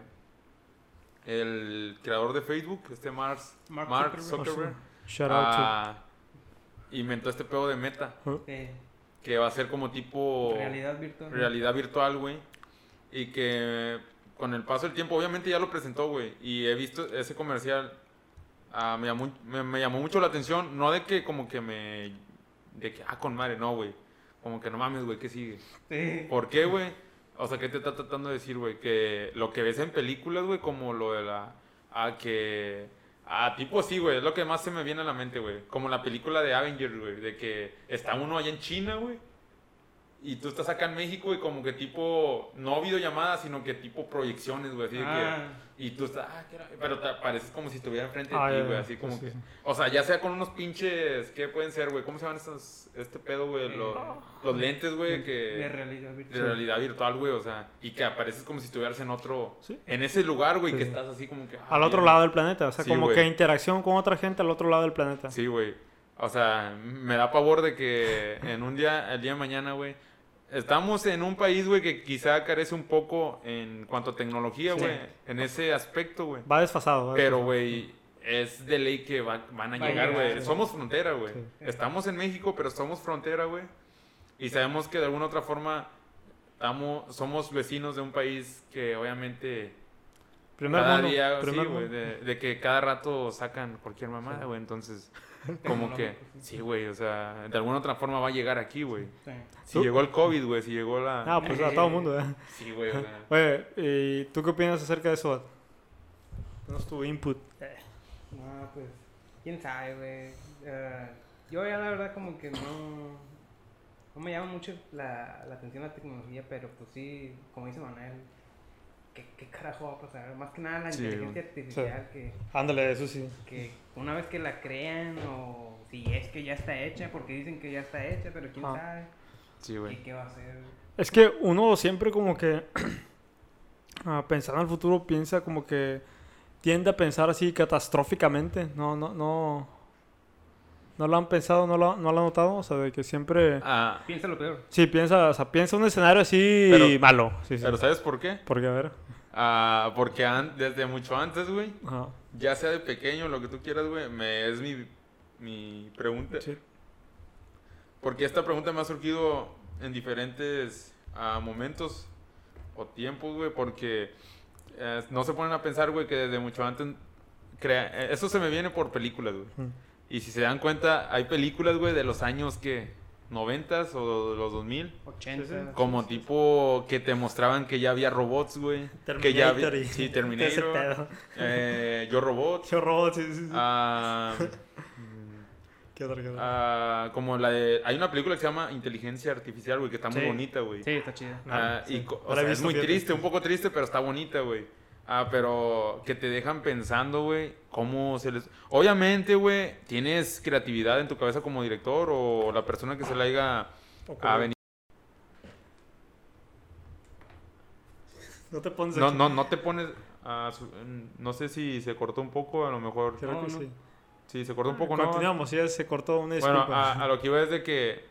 el creador de Facebook, este Mars, Mark Mark, Zuckerberg. Zuckerberg, Shout out to. ah, inventó este pedo de meta, que va a ser como tipo Realidad virtual. realidad virtual, güey. Y que con el paso del tiempo, obviamente ya lo presentó, güey. Y he visto ese comercial. ah, me, llamó, me, me llamó mucho la atención. No de que como que me... De que, ah, con madre, no, güey. Como que no mames, güey, ¿qué sigue? Sí. ¿Por qué, güey? O sea, ¿qué te está tratando de decir, güey? Que lo que ves en películas, güey, como lo de la... Ah, que... Ah, tipo sí, güey, es lo que más se me viene a la mente, güey. Como la película de Avengers, güey, de que está uno allá en China, güey. Y tú estás acá en México y como que tipo, no videollamadas, sino que tipo proyecciones, güey, así de Ah. que... Y tú estás, ah. Pero te pareces como si estuviera enfrente de Ah, ti, güey, así sí, como sí, que... sí. O sea, ya sea con unos pinches, ¿qué pueden ser, güey? ¿Cómo se llaman estos, este pedo, güey? Eh, Los, los lentes, güey, De que... realidad De virtual. realidad virtual, güey, o sea, y que apareces como si estuvieras en otro, Sí. en ese lugar, güey, que estás así como que... ah, Al otro lado del planeta. O sea, como que interacción con otra gente al otro lado del planeta. Sí, güey. O sea, me da pavor de que en un día, el día de mañana, güey, estamos en un país, güey, que quizá carece un poco en cuanto a tecnología, Sí. güey, en ese aspecto, güey. Va desfasado. va Pero, güey, es de ley que va- van a Va llegar, güey. sí. Somos frontera, güey. Sí. Estamos en México, pero somos frontera, güey. Y sabemos que de alguna otra forma estamos, somos vecinos de un país que obviamente Primer cada mundo. día, primer sí, güey, de, de que cada rato sacan cualquier mamada, güey. Entonces, como que, Tecnológico, sí. güey, o sea, de alguna otra forma va a llegar aquí, güey. Sí. Si ¿Tú? llegó el COVID, güey, si llegó la... Ah, pues a todo el mundo, ¿eh? Sí, güey, o sea, Oye, ¿y tú qué opinas acerca de eso? Ad? Danos tu input. No, pues, quién sabe, güey. Eh, yo ya la verdad como que no, no me llama mucho la, la atención la tecnología, pero pues sí, como dice Manuel, ¿qué, qué carajo va a pasar? Más que nada la Sí, inteligencia artificial que, Ándale, eso sí. que una vez que la crean o si es que ya está hecha, porque dicen que ya está hecha, pero quién Ah. sabe sí, qué, güey. qué va a hacer. Es que uno siempre como que ah, pensando en el futuro piensa como que tiende a pensar así catastróficamente. No, no, no. ¿No lo han pensado? ¿No lo, no lo han notado? O sea, de que siempre... Ah, Piensa lo peor. Sí, piensa, o sea, piensa un escenario así Pero- malo. Sí, sí. pero ¿sabes por qué? Porque, a ver. Ah, porque an- desde mucho antes, güey, Ajá. ya sea de pequeño, lo que tú quieras, güey, me, es mi, mi pregunta. Sí. Porque esta pregunta me ha surgido en diferentes ah, momentos o tiempos, güey, porque eh, no se ponen a pensar, güey, que desde mucho antes... Crea eh, eso se me viene por películas, güey. Mm. Y si se dan cuenta, hay películas, güey, de los años que... 90 o los 2000. 80. Sí, sí. Como tipo que te mostraban que ya había robots, güey. Que ya había... Sí, Terminator. pedo. eh, Yo Robot. Qué robot, sí, sí, sí. ah, Qué otra, qué otra. ah, como la de... Hay una película que se llama Inteligencia Artificial, güey, que está muy bonita, güey. Sí, está chida. Ah, sí. y o sea, es muy triste, un poco triste, pero está bonita, güey. Ah, pero que te dejan pensando, güey, cómo se les... Obviamente, güey, tienes creatividad en tu cabeza como director o la persona que se le haya a venir. No te pones No, aquí. no, no te pones... a su- no sé si se cortó un poco, a lo mejor... Creo No, que no. sí. Sí, se cortó un poco, ¿no? Continuamos, ya se cortó una Bueno, disculpa. a, a lo que iba es de que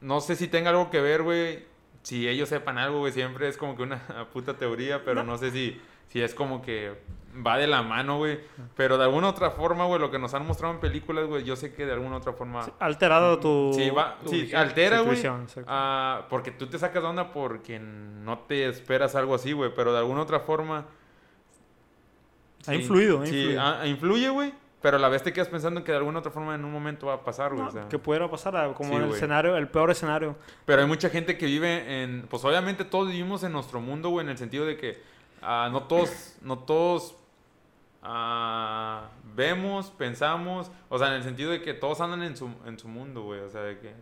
no sé si tenga algo que ver, güey. Si ellos sepan algo, güey, siempre es como que una puta teoría, pero no, sé si, si es como que va de la mano, güey. Pero de alguna otra forma, güey, lo que nos han mostrado en películas, güey, yo sé que de alguna otra forma... Sí, alterado tu... Sí, va, tu sí, altera, Sí, güey. Ah, porque tú te sacas de onda porque no te esperas algo así, güey. Pero de alguna otra forma... Ha influido, ha sí, influido. ah, influye, güey. Pero a la vez te quedas pensando que de alguna otra forma en un momento va a pasar, güey. No, o sea. que pudiera pasar ah, como Sí, el escenario, el peor escenario. Pero hay mucha gente que vive en... Pues obviamente todos vivimos en nuestro mundo, güey, en el sentido de que ah, no todos, no todos ah, vemos, pensamos, o sea, en el sentido de que todos andan en su, en su mundo, güey, o sea, de que...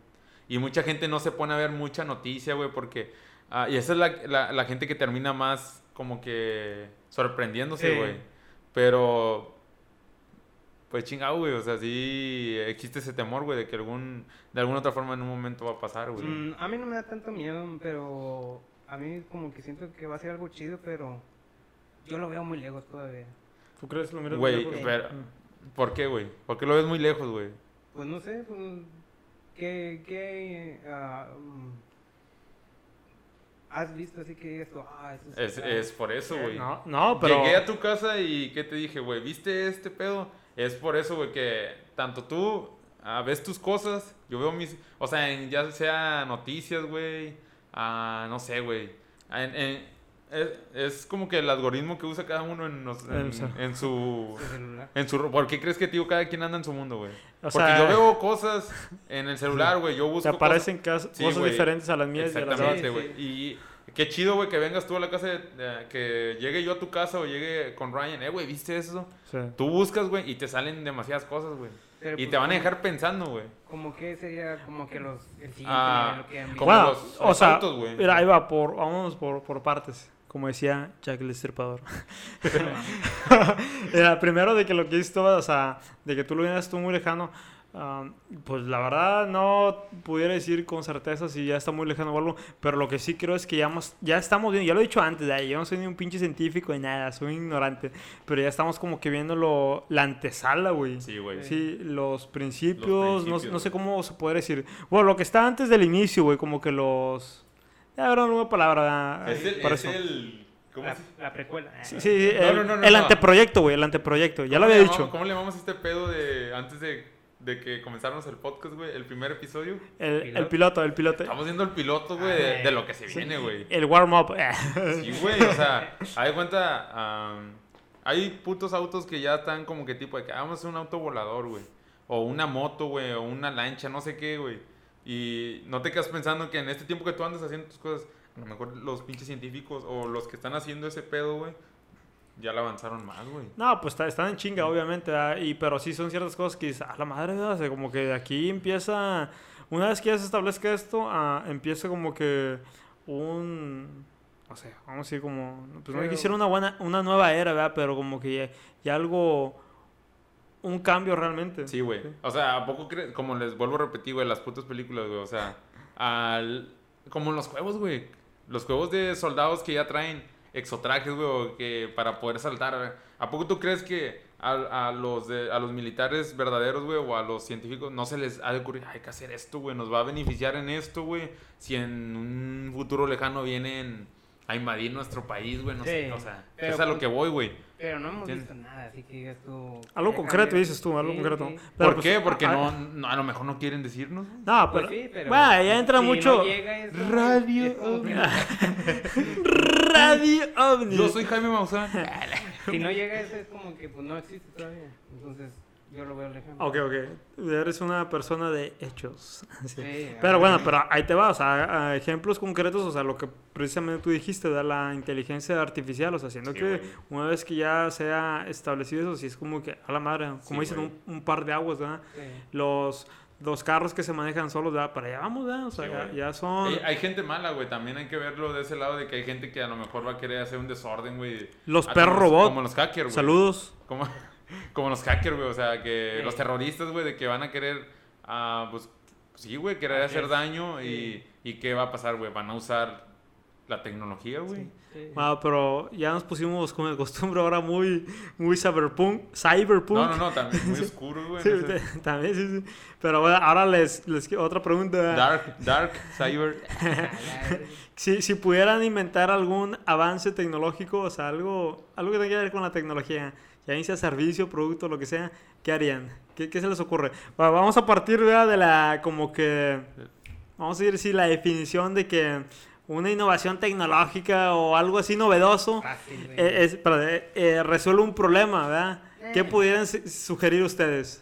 Y mucha gente no se pone a ver mucha noticia, güey, porque... ah, y esa es la, la, la gente que termina más como que sorprendiéndose, güey. Pero... Pues chingado, güey, o sea, sí existe ese temor, güey, de que algún, de alguna otra forma en un momento va a pasar, güey. Mm, a mí no me da tanto miedo, pero a mí como que siento que va a ser algo chido, pero yo lo veo muy lejos todavía. ¿Tú crees lo miras Güey, muy lejos? pero- Mm. ¿Por qué, güey? ¿Por qué lo ves muy lejos, güey? Pues no sé, pues, ¿qué, qué, ah, mm, has visto así que tú, ah, eso Es, está- es por eso, güey. No, no, pero... Llegué a tu casa y ¿qué te dije, güey? ¿Viste este pedo? Es por eso, güey, que tanto tú ah, ves tus cosas, yo veo mis... O sea, en, ya sea noticias, güey, ah, no sé, güey. En- en- es, es como que el algoritmo que usa cada uno en, los- en, En su- en su... ¿Por qué crees que, tío, cada quien anda en su mundo, güey? O Porque sea, yo veo cosas en el celular, güey. Yo Te busco aparecen cas- Sí, cosas diferentes a las mías y a las Exactamente, güey. Y qué chido, güey, que vengas tú a la casa, de- de- que llegue yo a tu casa o llegue con Ryan. Eh, güey, ¿viste eso? Sí. Tú buscas, güey, y te salen demasiadas cosas, güey. Pero, Y pues, te van a como- dejar pensando, güey. Como que sería como que los. El siguiente Ah, nivel que han visto. como Bueno, los- o los sea, güey. mira, ahí va, por, vámonos por, por partes, como decía Jack el Estripador. Mira, primero de que lo que hiciste, o sea, de que tú lo vienes tú muy lejano, pues la verdad no pudiera decir con certeza si ya está muy lejano o algo, pero lo que sí creo es que ya, hemos- ya estamos viendo, ya lo he dicho antes, ya, yo no soy ni un pinche científico ni nada, soy un ignorante, pero ya estamos como que viendo lo, la antesala, güey. Sí, güey. Sí, los principios, Los no- principios, no, sé güey. cómo se puede decir. Bueno, lo que está antes del inicio, güey, como que los... Ya habrá una palabra ¿verdad? Es el... para es eso. el- ¿Cómo La, la precuela. Sí, sí, No, el, no, no, no, el no. anteproyecto, güey, el anteproyecto. Ya lo ¿Cómo había llamamos- dicho. ¿Cómo le llamamos a este pedo de antes de, de que comenzáramos el podcast, güey? El primer episodio. El, el piloto, el piloto. Estamos viendo el piloto, güey, de, de lo que se viene, güey. El warm-up. Sí, güey, o sea, hay cuenta, am, hay putos autos que ya están como que tipo de que "Ah, vamos a hacer un auto volador, güey. O una moto, güey, o una lancha, no sé qué, güey. Y no te quedas pensando que en este tiempo que tú andas haciendo tus cosas, a lo mejor los pinches científicos o los que están haciendo ese pedo, güey, ya la avanzaron más, güey. No, pues está- están en chinga, obviamente, ¿verdad? y, pero sí son ciertas cosas que dices, a la madre, ¿verdad? Sea, como que de aquí empieza, una vez que ya se establezca esto, ah, empieza como que un, no sé, vamos a decir como, pues no Pero- quisiera una buena, una nueva era, ¿verdad? Pero como que ya, ya algo, un cambio realmente. Sí, güey. O sea, ¿a poco crees? Como les vuelvo a repetir, güey, las putas películas, güey. O sea, al... como en los juegos, güey. Los juegos de soldados que ya traen exotrajes, güey, que para poder saltar. ¿A poco tú crees que a, a los, de, a los militares verdaderos, güey, o a los científicos no se les ha de ocurrir, hay que hacer esto, güey, nos va a beneficiar en esto, güey, si en un futuro lejano vienen a invadir nuestro país, güey, no sé, Sí, o sea, pero es a lo que voy, güey. Pero no hemos ¿Entiendes? visto nada, así que digas tú. Algo concreto, cambia. dices tú, algo Sí, concreto. sí. Pero, ¿Por pues, qué? Porque ah, no, no, a lo mejor no quieren decirnos. No, Pues pero, sí, pero. bueno, ya entra si mucho No llega eso, Radio que- Radio OVNI. Yo soy Jaime Maussan. Si no llega eso, es como que pues, no existe todavía. Entonces, yo lo veo lejano. Ok, ok. Eres una persona de hechos. Sí. Sí, Pero bueno, pero ahí te va, o sea, a ejemplos concretos, o sea, lo que precisamente tú dijiste de la inteligencia artificial, o sea, haciendo Sí, que güey. una vez que ya sea establecido eso, sí es como que a la madre, como Sí, dicen, un, un par de aguas, ¿verdad? sí. Los, los carros que se manejan solos, ¿verdad? Para allá vamos, ¿verdad? O sea, Sí, ya, ya son Hay, hay gente mala, güey. También hay que verlo de ese lado de que hay gente que a lo mejor va a querer hacer un desorden, güey. los perros como los- robot. Como los hackers, güey. Saludos. Como, como los hackers, güey. O sea, que Sí. los terroristas, güey, de que van a querer, ah, pues, sí, güey, querer Así hacer es. daño. Y, y ¿qué va a pasar, güey? Van a usar la tecnología, güey. Sí. Ah, pero ya nos pusimos con el costumbre ahora muy, muy cyberpunk. Cyberpunk. No, no, no, también muy oscuro, güey. Sí, también, sí, sí. Pero bueno, ahora les, les quiero- otra pregunta. Dark, dark, cyber. Si, si pudieran inventar algún avance tecnológico, o sea, algo, algo que tenga que ver con la tecnología, ya sea servicio, producto, lo que sea, ¿qué harían? ¿Qué, qué se les ocurre? Va- vamos a partir ¿verdad? de la, como que, vamos a decir, sí, la definición de que una innovación tecnológica o algo así novedoso Fácil, eh, es, perdón, eh, eh, resuelve un problema, ¿verdad? ¿Qué pudieran su- sugerir ustedes?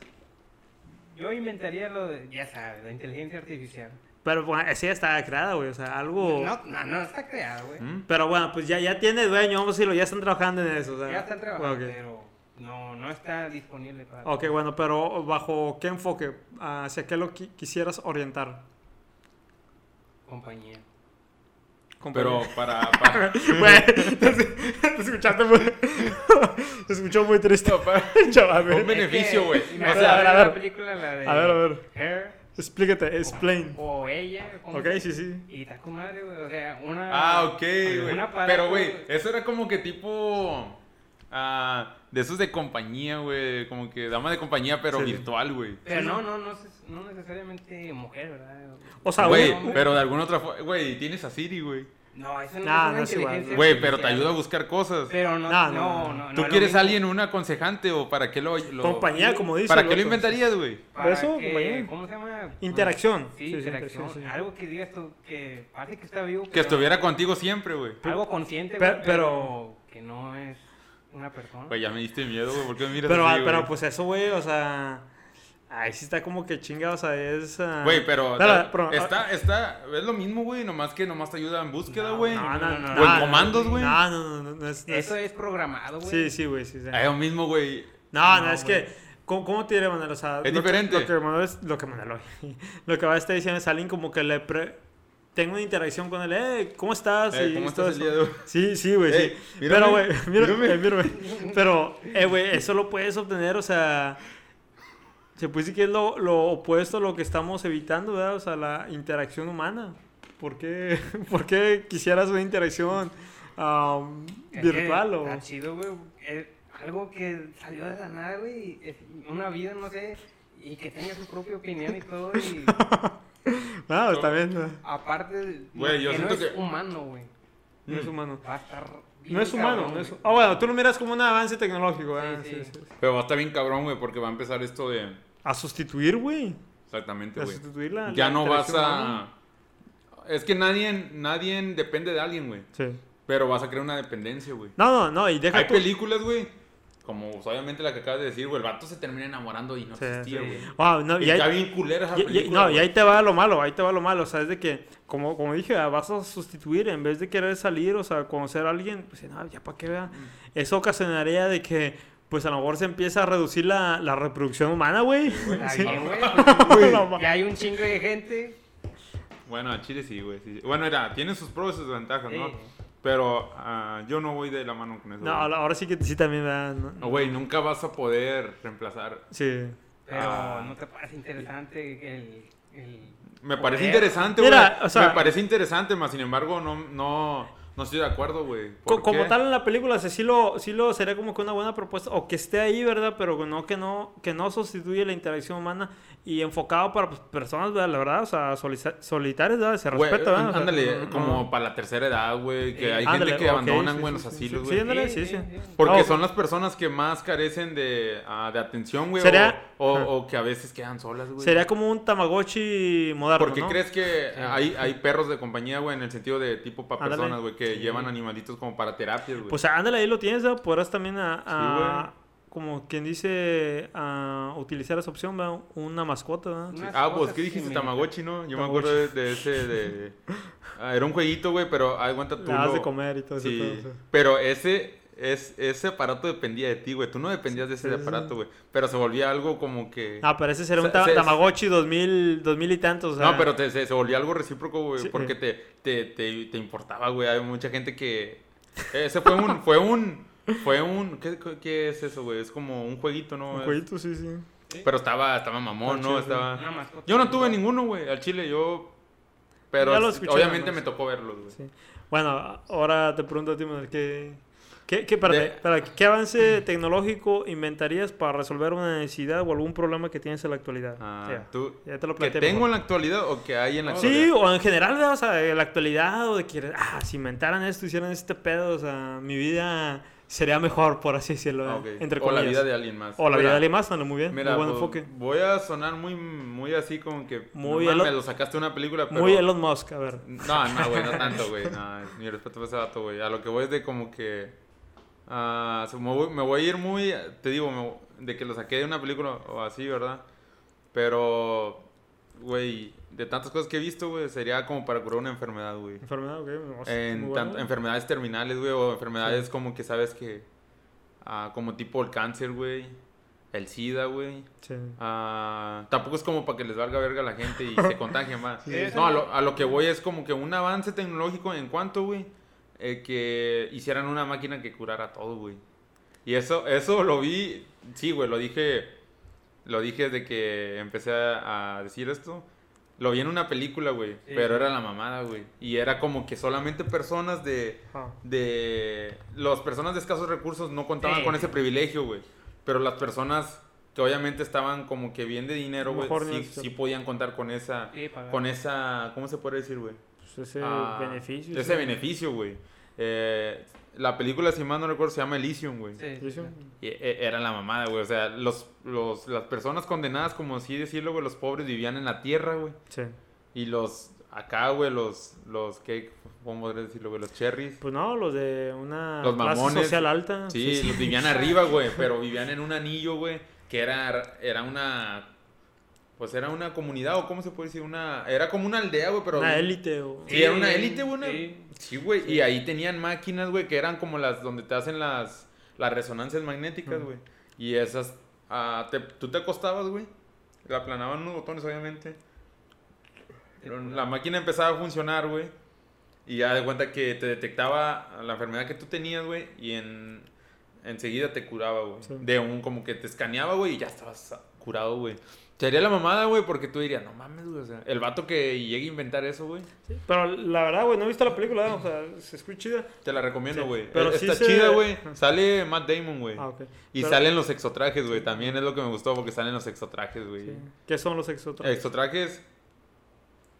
Yo inventaría lo de, ya sabes, la inteligencia artificial. Pero bueno, sí está creada, güey, o sea, algo... No, no, no está creado, güey. ¿Mm? Pero bueno, pues ya, ya tiene dueño, vamos a decirlo, ya están trabajando en eso. o sea. Ya está trabajando, pero no, no está disponible para. Ok, bueno, pero bajo qué enfoque, hacia qué lo qui- quisieras orientar. Compañía. Pero para... para Güey, te, te escuchaste muy... te escuchó muy triste, chaval. Un beneficio, güey. O O sea, a ver, a la ver. película, la de A ver, a ver, Her, explícate, explain. o ella. como- Ok, sí, sí. Y está con madre, güey. O sea, una. Ah, ok, güey. Pero, güey, eso era como que tipo. Ah, de esos de compañía, güey. Como que dama de compañía, pero Sí. virtual, güey. Pero no, no, no, es- no necesariamente mujer, ¿verdad? O sea, Güey, pero de alguna otra forma. Güey, tienes a Siri, güey. No, eso no Nah, es una no es igual, inteligencia Güey, pero te ayuda a buscar cosas. Pero no, No, no, no, no. no. no ¿Tú quieres a alguien un aconsejante o para qué lo... lo- Compañía, como dice. ¿Para qué lo inventarías, güey? Para Eso, que- compañía. ¿Cómo se llama? Interacción. Sí, interacción. interacción, sí. Algo que digas tú, que parece que está vivo. Que pero- estuviera contigo siempre, güey. Algo consciente, pero- pero que no es una persona. Güey, ya me diste miedo, güey. ¿Por qué me miras Pero, así, pero pues eso, güey, o sea. Ahí sí está como que chinga, o sea, es. ah, Güey, pero, ah, está, está, es lo mismo, güey, nomás que nomás te ayuda en búsqueda, güey. No, no, no, no, no, O en no, comandos, güey. No, no, no, no, no es. Eso es programado, güey. Sí, sí, güey, sí. sí. Es lo mismo, güey. No, no, No, es que. ¿Cómo, cómo te diré, Manuel? O sea, Es lo que- diferente. Lo que Manuel es. Lo que Manuel, Lo que va a estar diciendo es alguien como que le. pre- Tengo una interacción con él. Eh, ¿cómo estás? Eh, Y ¿cómo todo estás el día de hoy? Sí, sí, güey, Ey, sí. mírame, Pero, güey, mírame, mírame. mírame. Pero, eh, güey, eso lo puedes obtener, o sea. Se puede decir que es lo, lo opuesto a lo que estamos evitando, ¿verdad? O sea, la interacción humana. ¿Por qué, ¿Por qué quisieras una interacción um, virtual o...? Está chido, güey. Es algo que salió de la nada, güey. Una vida, no sé. Y que tenga su propia opinión y todo. Y No, está bien. Aparte, Güey, no- yo que no siento es que- humano, güey. no es humano. Va a estar. bien No es humano. cabrón, No es... Ah, bueno, tú lo miras como un avance tecnológico, ¿verdad? Sí, Sí, sí. sí. Pero va a estar bien cabrón, güey, porque va a empezar esto de... A sustituir, güey. Exactamente, A güey. sustituir la... Ya la no vas a... Es que nadie, nadie depende de alguien, güey. Sí. Pero vas a crear una dependencia, güey. No, no, no, y deja Hay tú- películas, güey, como pues, obviamente la que acabas de decir, güey, el vato se termina enamorando y no Sí, existía, sí. güey. Wow, no, Y y ya bien culera esa Y- y- película, no, y ahí te va lo malo, ahí te va lo malo, o sea, es de que, como, como dije, vas a sustituir en vez de querer salir, o sea, conocer a alguien, pues no, ya para qué vea. Eso ocasionaría de que, pues a lo mejor se empieza a reducir la, la reproducción humana, güey. Sí. bien, güey. Ya hay un chingo de gente. Bueno, a Chile sí, güey. sí. Bueno, era, tiene sus pros y sus ventajas, ¿no? Pero ah, yo no voy de la mano con eso. No, güey. ahora sí que sí también, ¿verdad? No- No, güey, nunca vas a poder reemplazar. Sí. Pero Ah. no te parece interesante el. el Me parece poder? interesante, güey. Mira, o sea- Me parece interesante, más sin embargo, no, no, no estoy de acuerdo, güey. Co- ¿Por como qué? tal en la película, o sea, sí lo, sí lo sería como que una buena propuesta, o que esté ahí, ¿verdad? Pero no que no, que no sustituye la interacción humana y enfocado para pues, personas, ¿verdad? La verdad, o sea, solitarias, ¿verdad? Se respeta, ¿verdad? O sea, ándale, no- no- como para la tercera edad, güey, que Sí. hay Ándale, gente que abandonan, sí, güey, sí, los sí, asilos, sí, güey. ándale, sí, sí. Porque No. son las personas que más carecen de, ah, de atención, güey. Sería- O, o- que a veces quedan solas, güey. Sería como un Tamagotchi moderno, ¿Por qué ¿no? crees que hay, hay perros de compañía, güey, en el sentido de tipo para personas, güey, que llevan animalitos como para terapias, güey? Pues ándale, ahí lo tienes, ¿verdad? Podrás también a, como quien dice, a utilizar esa opción, ¿verdad? Una mascota, ¿verdad? Unas Ah, pues, ¿qué dijiste? Tamagotchi, ¿no? Yo me acuerdo de, de ese, de... Ah, era un jueguito, güey, pero haz cuenta tú lo- de comer y todo eso. Sí, todo eso. pero ese, es, ese aparato dependía de ti, güey. Tú no dependías de ese Sí, aparato, sí. güey. Pero se volvía algo como que... Ah, pero ese sería un ta- se- Tamagotchi 2000, 2000 y tantos. o sea, No, pero te- se, se volvía algo recíproco, güey, Sí. porque te, te, te, te importaba, güey. Hay mucha gente que... Ese fue un... Fue un... Fue un... ¿Qué, qué- es eso, güey? Es como un jueguito, ¿no? Un jueguito, sí, sí. Pero estaba, estaba mamón, ¿no? Estaba... Yo no tuve ninguno, güey, al chile. Yo... Pero escuché obviamente me tocó verlos, güey. Sí. Bueno, ahora te pregunto a ti, Manuel, ¿qué, qué, qué, De- espérate, ¿qué avance tecnológico inventarías para resolver una necesidad o algún problema que tienes en la actualidad? Ah, Ya, ¿tú, ya te lo ¿Que tengo en mejor. la actualidad o que hay en la Sí, actualidad? o en general, o sea, en la actualidad, o de que, ah, si inventaran esto, hicieran este pedo, o sea, mi vida sería mejor, por así decirlo, Ah, ok. entre o la comillas. vida de alguien más. O la vida Mira, de alguien más, ando muy bien, Mira, muy buen pues, enfoque. voy a sonar muy, muy así como que... Muy no Elon- lo sacaste una película, pero... Muy Elon Musk, a ver. No, no, güey, no tanto, güey. No, mi respeto para ese vato, güey. A lo que voy es de como que... se- me, voy, me voy a ir muy... Te digo, me- de que lo saqué de una película o así, ¿verdad? Pero, güey, de tantas cosas que he visto, güey, sería como para curar una enfermedad, güey. Enfermedad, ok. no, sí, En bueno. enfermedades terminales, güey, o enfermedades Sí. como que sabes que... ah, como tipo el cáncer, güey. El SIDA, güey. Sí. Ah, tampoco es como para que les valga verga a la gente y se contagien más. Sí, no, a lo, a lo que voy es como que un avance tecnológico en cuanto, güey, eh, que hicieran una máquina que curara todo, güey. Y eso, eso lo vi, sí, güey, lo dije, lo dije desde que empecé a, a decir esto. Lo vi en una película, güey, Sí. pero era la mamada, güey. Y era como que solamente personas de, Ajá. de las personas de escasos recursos no contaban Sí. con ese privilegio, güey. Pero las personas que obviamente estaban como que bien de dinero, güey, sí, sí podían contar con esa, con esa, ¿cómo se puede decir, güey? Ese ah, beneficio. Ese sí. beneficio, güey. Eh, la película, si mal no recuerdo, se llama Elysium, güey. Sí, Sí, sí, sí. Y, eh, era la mamada, güey. O sea, los, los, las personas condenadas, como así decirlo, güey, los pobres vivían en la tierra, güey. Sí. Y los, acá, güey, los, los, ¿qué? ¿Cómo podría decirlo, güey? Los cherries. Pues no, los de una Los clase mamones. social alta. Sí, los vivían arriba, güey, pero vivían en un anillo, güey, que era, era una, pues era una comunidad, o cómo se puede decir, una, era como una aldea, güey, pero... Una élite o... Sí, era una élite, güey. una- Sí. Sí, güey, y ahí tenían máquinas, güey, que eran como las donde te hacen las, las resonancias magnéticas, güey. Y esas, ah, te- tú te acostabas, güey, la aplanaban unos botones, obviamente. Pero La máquina empezaba a funcionar, güey. Y ya de cuenta que te detectaba la enfermedad que tú tenías, güey. Y en, enseguida te curaba, güey. Sí. De un, como que te escaneaba, güey, y ya estabas curado, güey. Sería la mamada, güey, porque tú dirías, no mames, güey. O sea, el vato que llegue a inventar eso, güey. Sí, Pero la verdad, güey, no he visto la película, o sea, se escucha chida. Te la recomiendo, Sí, güey. pero sí Está chida, güey. Sale Matt Damon, güey. Ah, ok. Y Pero- salen los exotrajes, güey. También es lo que me gustó porque salen los exotrajes, güey. Sí. ¿Qué son los exotrajes? Exotrajes,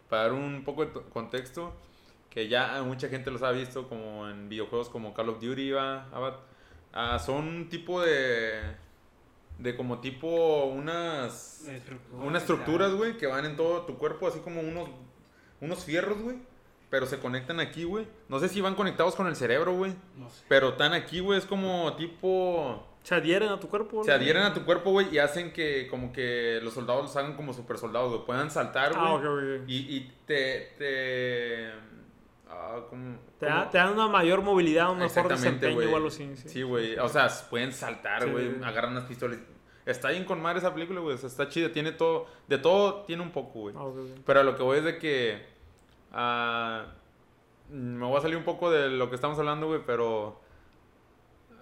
para dar un poco de to- contexto, que ya mucha gente los ha visto como en videojuegos como Call of Duty, va, va- ah, son un tipo de, de como tipo unas, Estructura, unas estructuras, güey, que van en todo tu cuerpo, así como unos, unos fierros, güey, pero se conectan aquí, güey. No sé si van conectados con el cerebro, güey, No sé. pero están aquí, güey, es como tipo... ¿Se adhieren a tu cuerpo? Se adhieren a tu cuerpo, güey, y hacen que como que los soldados los hagan como super soldados, güey. Puedan saltar, güey. Ah, ok, ok. Y, y te... te ah, ¿cómo- Te, cómo? da, te dan una mayor movilidad, un mejor desempeño güey. o algo así. Sí, Sí, güey. O sea, pueden saltar, Sí. güey. Agarran las pistolas. Está bien con madre esa película, güey. O sea, está chida. Tiene todo... De todo tiene un poco, güey. Ah. Pero lo que voy es de que... ah, me voy a salir un poco de lo que estamos hablando, güey, pero...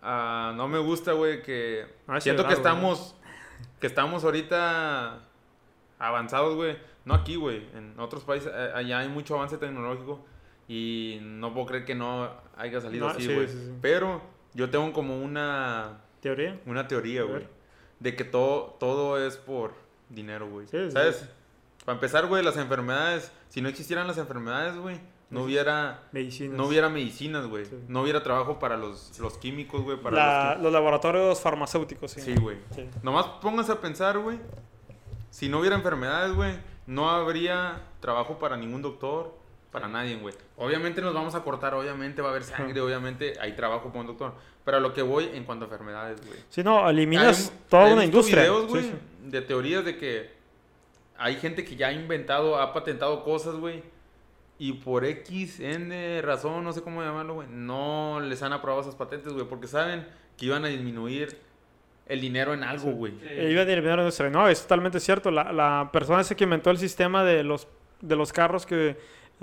ah, no me gusta, güey, que... Ah, siento sí, que estamos... Que estamos ahorita avanzados, güey. No aquí, güey. En otros países, eh, allá hay mucho avance tecnológico. Y no puedo creer que no haya salido No, así, sí, güey. sí, sí. Pero yo tengo como una... ¿Teoría? Una teoría, güey. De que todo, todo es por dinero, güey. Sí, sí, ¿Sabes? sí. Para empezar, güey, las enfermedades, si no existieran las enfermedades, güey, no Sí. hubiera, Medicinas. no hubiera medicinas, güey. Sí. No hubiera trabajo para los, los químicos, güey. Para La- los los laboratorios farmacéuticos, sí. Sí, güey. Sí. Nomás pónganse a pensar, güey. Si no hubiera enfermedades, güey, no habría trabajo para ningún doctor, para nadie, güey. Obviamente nos vamos a cortar, obviamente va a haber sangre, obviamente hay trabajo para un doctor. Pero a lo que voy en cuanto a enfermedades, güey. Sí, no, eliminas Hay- toda una industria. videos, Sí, güey, sí. de teorías de que hay gente que ya ha inventado, ha patentado cosas, güey. Y por X, N razón, no sé cómo llamarlo, güey. No les han aprobado esas patentes, güey. Porque saben que iban a disminuir el dinero en algo, güey. Eh, Iban a la industria. No, es totalmente cierto. La, la persona esa que inventó el sistema de los, de los carros que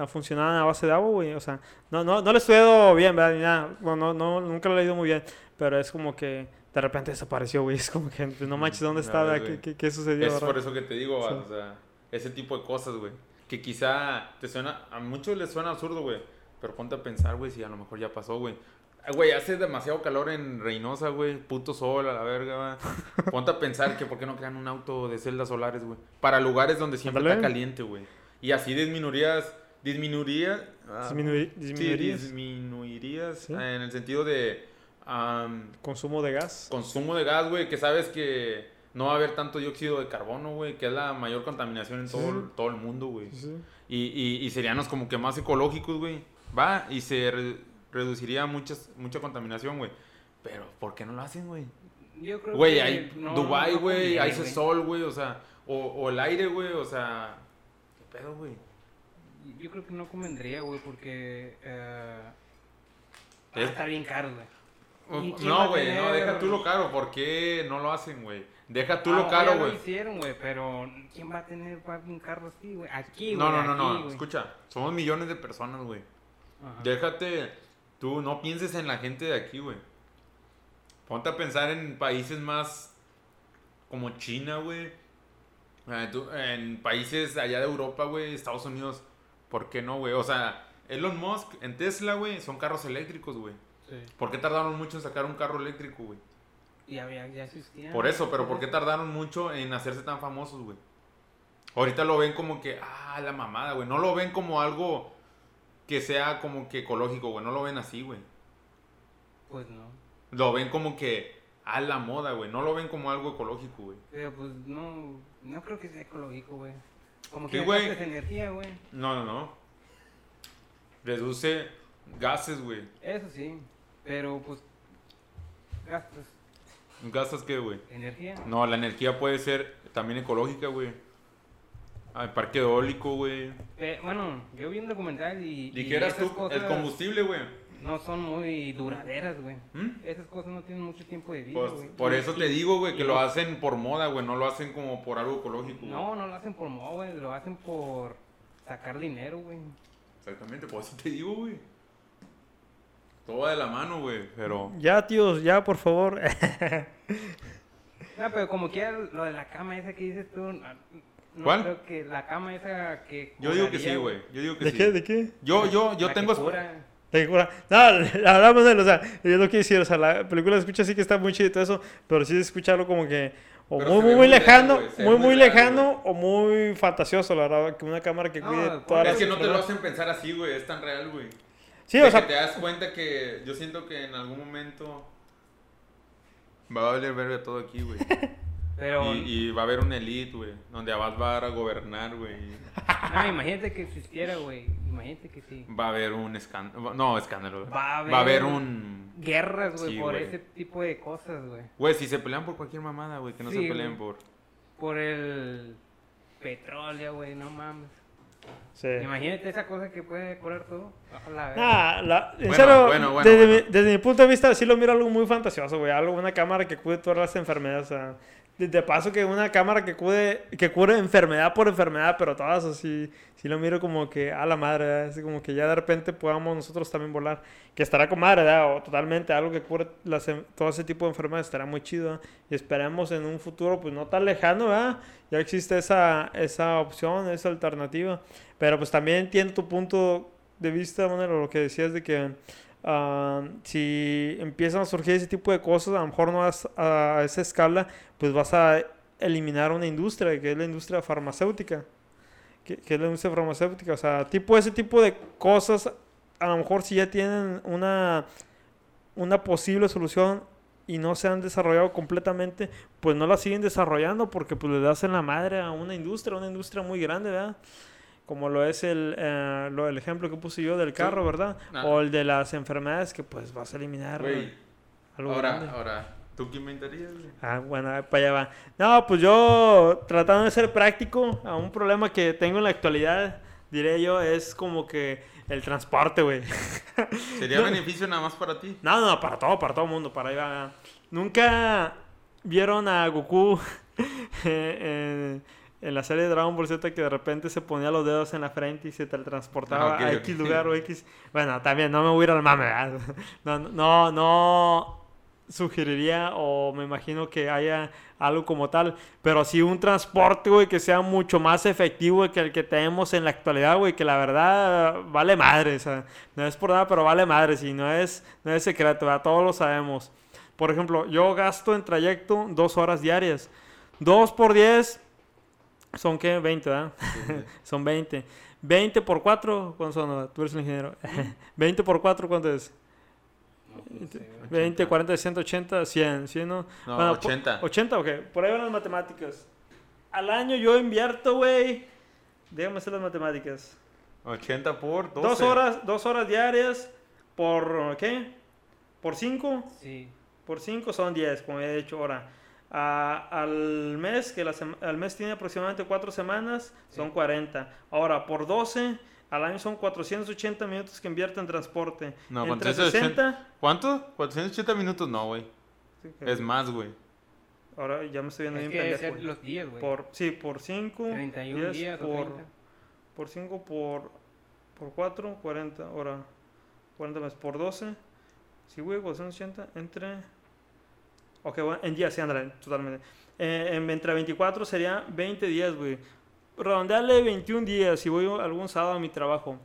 funcionaban a base de agua, güey. O sea, no, no, no lo he estudiado bien, ¿verdad? Ni nada. Bueno, no, no, nunca lo he leído muy bien. Pero es como que de repente desapareció, güey. Es como que pues, no manches, ¿dónde ves, ¿Qué, qué, qué sucedió? Es verdad? por eso que te digo, Sí. o sea, ese tipo de cosas, güey. Que quizá te suena, a muchos les suena absurdo, güey. Pero ponte a pensar, güey, si a lo mejor ya pasó, güey. Ah, Güey, hace demasiado calor en Reynosa, güey. Puto sol a la verga, güey. Ponte a pensar que por qué no crean un auto de celdas solares, güey. Para lugares donde siempre Ándale. está caliente, güey. Y así disminuirías, disminuiría... ah, Disminui- sí, disminuirías disminuirías Sí. eh, en el sentido de... am, consumo de gas. consumo de gas, güey, que sabes que no va a haber tanto dióxido de carbono, güey, que es la mayor contaminación en todo, Sí. todo el mundo, güey. Y, y, y seríamos como que más ecológicos, güey. Va, y se re- reduciría muchas, mucha contaminación, güey. Pero, ¿por qué no lo hacen, güey? Yo creo Güey, que hay no- Dubai, no güey, hay ese sol, güey, o sea, o, o el aire, güey, o sea, ¿qué pedo, güey? Yo creo que no convendría, güey, porque eh, Es- está bien caro, güey. ¿Y quién va No, güey, no, deja tú lo caro, ¿por qué no lo hacen, güey? Deja tú Ah, lo caro, ya lo güey. hicieron, güey, pero ¿quién va a tener un carro así, güey? Aquí, güey. No, no, no, aquí, no, güey. escucha, somos millones de personas, güey. Déjate, tú no pienses en la gente de aquí, güey. Ponte a pensar en países más como China, güey. Eh, tú- En países allá de Europa, güey, Estados Unidos. ¿Por qué no, güey? O sea, Elon Musk en Tesla, güey, son carros eléctricos, güey. Sí. ¿Por qué tardaron mucho en sacar un carro eléctrico, güey? Ya, ya, ya existía. Por eso, pero ¿por qué tardaron mucho en hacerse tan famosos, güey? Ahorita lo ven como que, ah, la mamada, güey. No lo ven como algo que sea como que ecológico, güey. No lo ven así, güey. Pues no. Lo ven como que a la moda, güey. No lo ven como algo ecológico, güey. Pero pues no, no creo que sea ecológico, güey. Como ¿Qué, que güey? energía, güey. No, no, no. Reduce gases, güey. Eso sí. Pero pues gastas ¿Gastas qué, güey? energía. No, la energía puede ser también ecológica, güey. Ah, El parque eólico, güey. Eh, bueno, yo vi un documental y. y Dijeras esas tú, cosas el combustible, güey. No son muy duraderas, güey. ¿Mm? Esas cosas no tienen mucho tiempo de vida, Pues, güey. por eso y- te digo, güey, que lo hacen por moda, güey. No lo hacen como por algo ecológico. güey. No, no lo hacen por moda, güey. Lo hacen por sacar dinero, güey. Exactamente, por eso te digo, güey. Todo va de la mano, güey. Pero. Ya, tíos, ya, por favor. No, pero como quiera, lo de la cama esa que dices tú. No no ¿Cuál? creo que la cama esa que. Yo digo que curaría, sí, güey. Yo digo que ¿De sí. qué? ¿De qué? Yo, yo, yo La tengo. que cura. De cura. No, la verdad, Manuel, o sea, yo no quiero decir, o sea, la película se escucha así que está muy chido y todo eso, pero sí se escucha algo como que, o muy, muy, muy lejano, muy, muy lejano o muy fantasioso, la verdad, que una cámara que cuide por todas Es las que no te lo hacen pensar así, güey. Es tan real, güey. Sí, De o sea, que te das cuenta que yo siento que en algún momento va a valer verga todo aquí, güey. Pero. Y, y va a haber una elite, güey, donde Abad va a gobernar, güey. No, imagínate que existiera, güey. Imagínate que sí. Va a haber un escándalo. No, escándalo. Va a Va a haber haber- un. Guerras, güey, Sí, por ese tipo de cosas, güey. Güey, si se pelean por cualquier mamada, güey, que no Sí, se peleen por. Por el petróleo, güey, no mames. sí. Imagínate esa cosa que puede curar todo. Ojalá. Nah, la- en Bueno, serio, bueno, bueno, desde, bueno. Mi, desde mi punto de vista, sí lo miro algo muy fantasioso, güey. Algo, una cámara que cuide todas las enfermedades. O sea, de, paso que una cámara que cuide, que cure enfermedad por enfermedad, pero todas así, sí lo miro como que a la madre, ¿verdad? Así como que ya de repente podamos nosotros también volar. Que estará con madre. O totalmente algo que cure las, todo ese tipo de enfermedades estará muy chido. Y esperemos en un futuro, pues no tan lejano. Ya existe esa, esa opción, esa alternativa. Pero pues también entiendo tu punto de vista, Manuel, o lo que decías de que ah, si empiezan a surgir ese tipo de cosas, a lo mejor no vas a esa escala, pues vas a eliminar una industria, que es la industria farmacéutica. Que, que es la industria farmacéutica. O sea, tipo ese tipo de cosas, a lo mejor si ya tienen una, una posible solución y no se han desarrollado completamente, pues no la siguen desarrollando porque pues le das en la madre a una industria, una industria muy grande, ¿verdad? Como lo es el, eh, lo, el ejemplo que puse yo del carro, ¿verdad? Ah. O el de las enfermedades que pues vas a eliminar Güey, algo ahora, grande. ahora, ¿tú qué inventarías, güey? Ah, bueno, para allá va. No, pues yo tratando de ser práctico a un problema que tengo en la actualidad, diré yo, es como que el transporte, güey. ¿Sería beneficio nada más para ti? No, no, para todo, para todo el mundo, para ahí va. Nunca vieron a Goku en, en la serie de Dragon Ball Z que de repente se ponía los dedos en la frente y se teletransportaba Ah, ok, a. X lugar o X. Bueno, también no me voy a ir al mame, ¿verdad? No, no, no sugeriría o me imagino que haya algo como tal, pero sí un transporte, güey, que sea mucho más efectivo que el que tenemos en la actualidad, güey, que la verdad vale madre, o sea, no es por nada, pero vale madre, y no es, no es secreto, ¿verdad? todos lo sabemos. Por ejemplo, yo gasto en trayecto dos horas diarias. Dos por diez son qué? 20, ¿verdad? son 20. 20 por 4, ¿cuántos son? Tú eres el ingeniero. 20 por 4, ¿cuánto es? No, no sé, güey. 20, 40, 180, 100, ¿sí, no? No, Bueno, po- 80. 80, ok. Por ahí van las matemáticas. Al año yo invierto, güey. Déjame hacer las matemáticas. 80 por 12. Dos horas, dos horas diarias por, ¿qué? Por 5. Sí. Por 5 son 10, como he dicho ahora. A- al mes, que la sema- al mes tiene aproximadamente 4 semanas, son 40. Ahora, por 12, al año son 480 minutos que invierto en transporte. No, Entre 480. 60... ¿Cuánto? 480 minutos, no, güey. Sí, que- Es más, güey. Ahora ya me estoy viendo Es bien que pendejo. los días, güey. Por, sí, por 5, 31 días o por, 30. por 5, por, por 4, 40, ahora 40 más por 12, sí, güey, 480 entre, ok, bueno, en días, sí, ándale, totalmente. Eh, en- entre 24 sería 20 días, güey. Redondearle 21 días si voy algún sábado a mi trabajo.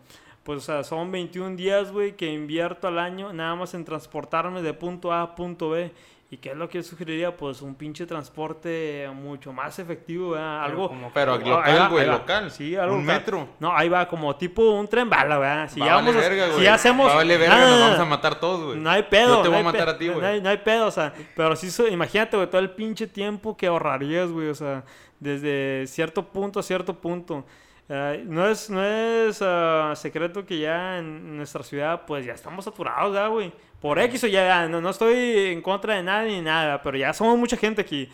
Pues, o sea, son 21 días, güey, que invierto al año nada más en transportarme de punto A a punto B. ¿Y qué es lo que yo sugeriría? Pues un pinche transporte mucho más efectivo, ¿verdad? Algo... como- Pero local, güey, local. Sí, algo Un local. metro. No, ahí va, como tipo un tren bala, ¿verdad? Si Va ya a valer vamos, verga, si güey. ya hacemos... Va a valer verga, Ah, nos vamos a matar todos, güey. No hay pedo. Yo te no voy a matar a ti, güey. No hay, no hay pedo, o sea, pero sí, imagínate, güey, todo el pinche tiempo que ahorrarías, güey, o sea, desde cierto punto a cierto punto. Eh, no es, no es ah, secreto que ya en nuestra ciudad, pues ya estamos saturados, ¿verdad, güey. Por X o ya, no, no estoy en contra de nadie ni nada, pero ya somos mucha gente aquí.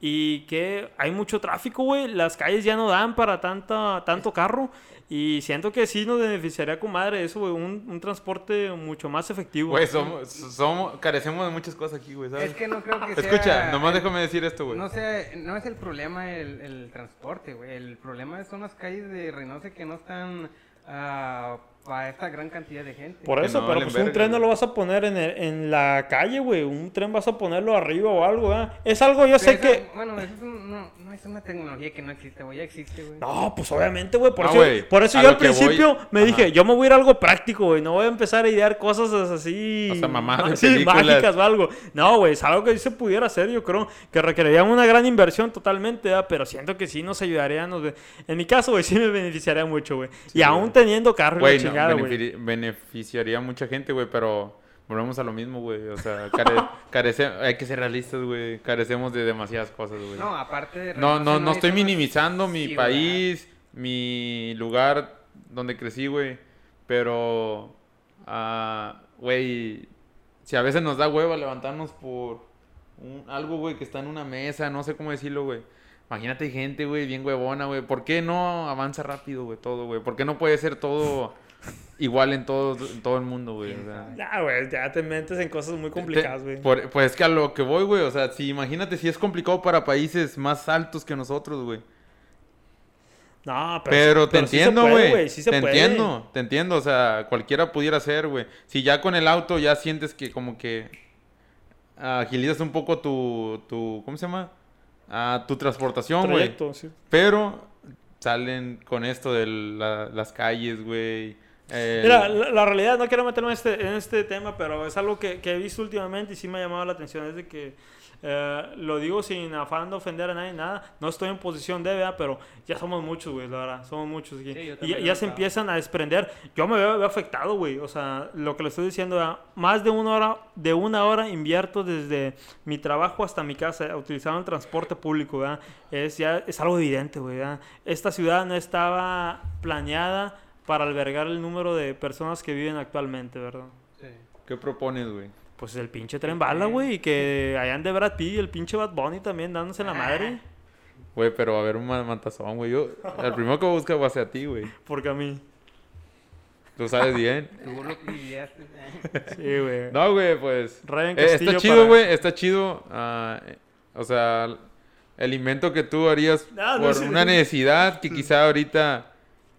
Y que hay mucho tráfico, güey. Las calles ya no dan para tanta, tanto carro. Y siento que sí nos beneficiaría con madre eso, güey. Un, un transporte mucho más efectivo. Güey, somos, somos, carecemos de muchas cosas aquí, güey, ¿sabes? Es que no creo que sea... Escucha, nomás déjame decir esto, güey. No sé, no es el problema el, el transporte, güey. El problema son las calles de Reynosa que no están ah, para esta gran cantidad de gente. Por eso, no pero pues un tren no lo vas a poner en, el- en la calle, güey. Un tren vas a ponerlo arriba o algo, ¿verdad? Es algo, yo Pero sé eso- que... Bueno, eso es un- no, no es una tecnología que no existe, güey. Ya existe, güey. No, pues obviamente, güey. Por eso, por eso a yo al voy- principio me Ajá. dije, yo me voy a ir a algo práctico, güey. No voy a empezar a idear cosas así... O sea, mamadas sí, mágicas o algo. No, güey, es algo que sí se pudiera hacer, yo creo. Que requeriría una gran inversión totalmente, ¿verdad? Pero siento que sí nos ayudaría. Nos... En mi caso, güey, sí me beneficiaría mucho, güey. y aún teniendo carro Güey, chingada, güey. benefi- beneficiaría a mucha gente, güey, pero volvemos a lo mismo, güey. O sea, care- carece- hay que ser realistas, güey. Carecemos de demasiadas cosas, güey. No, aparte de No, no, no estoy minimizando mi país, mi lugar donde crecí, güey. Pero, ah, güey, si a veces nos da hueva levantarnos por un- algo, güey, que está en una mesa, no sé cómo decirlo, güey. Imagínate gente, güey, bien huevona, güey. ¿Por qué no avanza rápido, güey, todo, güey? ¿Por qué no puede ser todo igual en todo, en todo el mundo, güey? O sea, güey, ya te metes en cosas muy complicadas, te- güey. pues es que a lo que voy, güey, o sea, si imagínate si es complicado para países más altos que nosotros, güey. No, Pero, te sí se entiendo, güey. sí se te puede. entiendo, te entiendo. O sea, cualquiera pudiera ser, güey. Si ya con el auto ya sientes que como que agilizas un poco tu, tu ¿cómo se llama? Ah, tu transportación, güey. Sí. Pero salen con esto de la- las calles, güey. El- Mira, la, la realidad, no quiero meterme en este, en este tema, pero es algo que, que he visto últimamente y sí me ha llamado la atención. Es de que, eh, lo digo sin afán de ofender a nadie, nada. No estoy en posición de, ¿verdad? Pero ya somos muchos, güey, la verdad. Somos muchos aquí. Sí, yo y también ya, ya se empiezan a desprender. Yo me veo, veo afectado, güey. O sea, lo que le estoy diciendo, ¿verdad? más de una hora, de una hora invierto desde mi trabajo hasta mi casa utilizando el transporte público, ¿verdad? Es, ya, es algo evidente, güey. ¿verdad? Esta ciudad no estaba planeada para albergar el número de personas que viven actualmente, ¿verdad? Sí. ¿Qué propones, güey? Pues el pinche tren bala, güey, y que hayan de Brad Pitt y el pinche Bad Bunny también dándose la madre. Güey, pero a ver un ma- matazón, güey. Yo, el primero que busca va a ser a ti, güey. Porque a mí. Tú sabes bien. Tú lo Sí, güey. No, güey, pues. Ryan eh, está chido, para- güey. Está chido. ah, eh, o sea, el invento que tú harías Ah, no, por sí, una necesidad que quizá ahorita.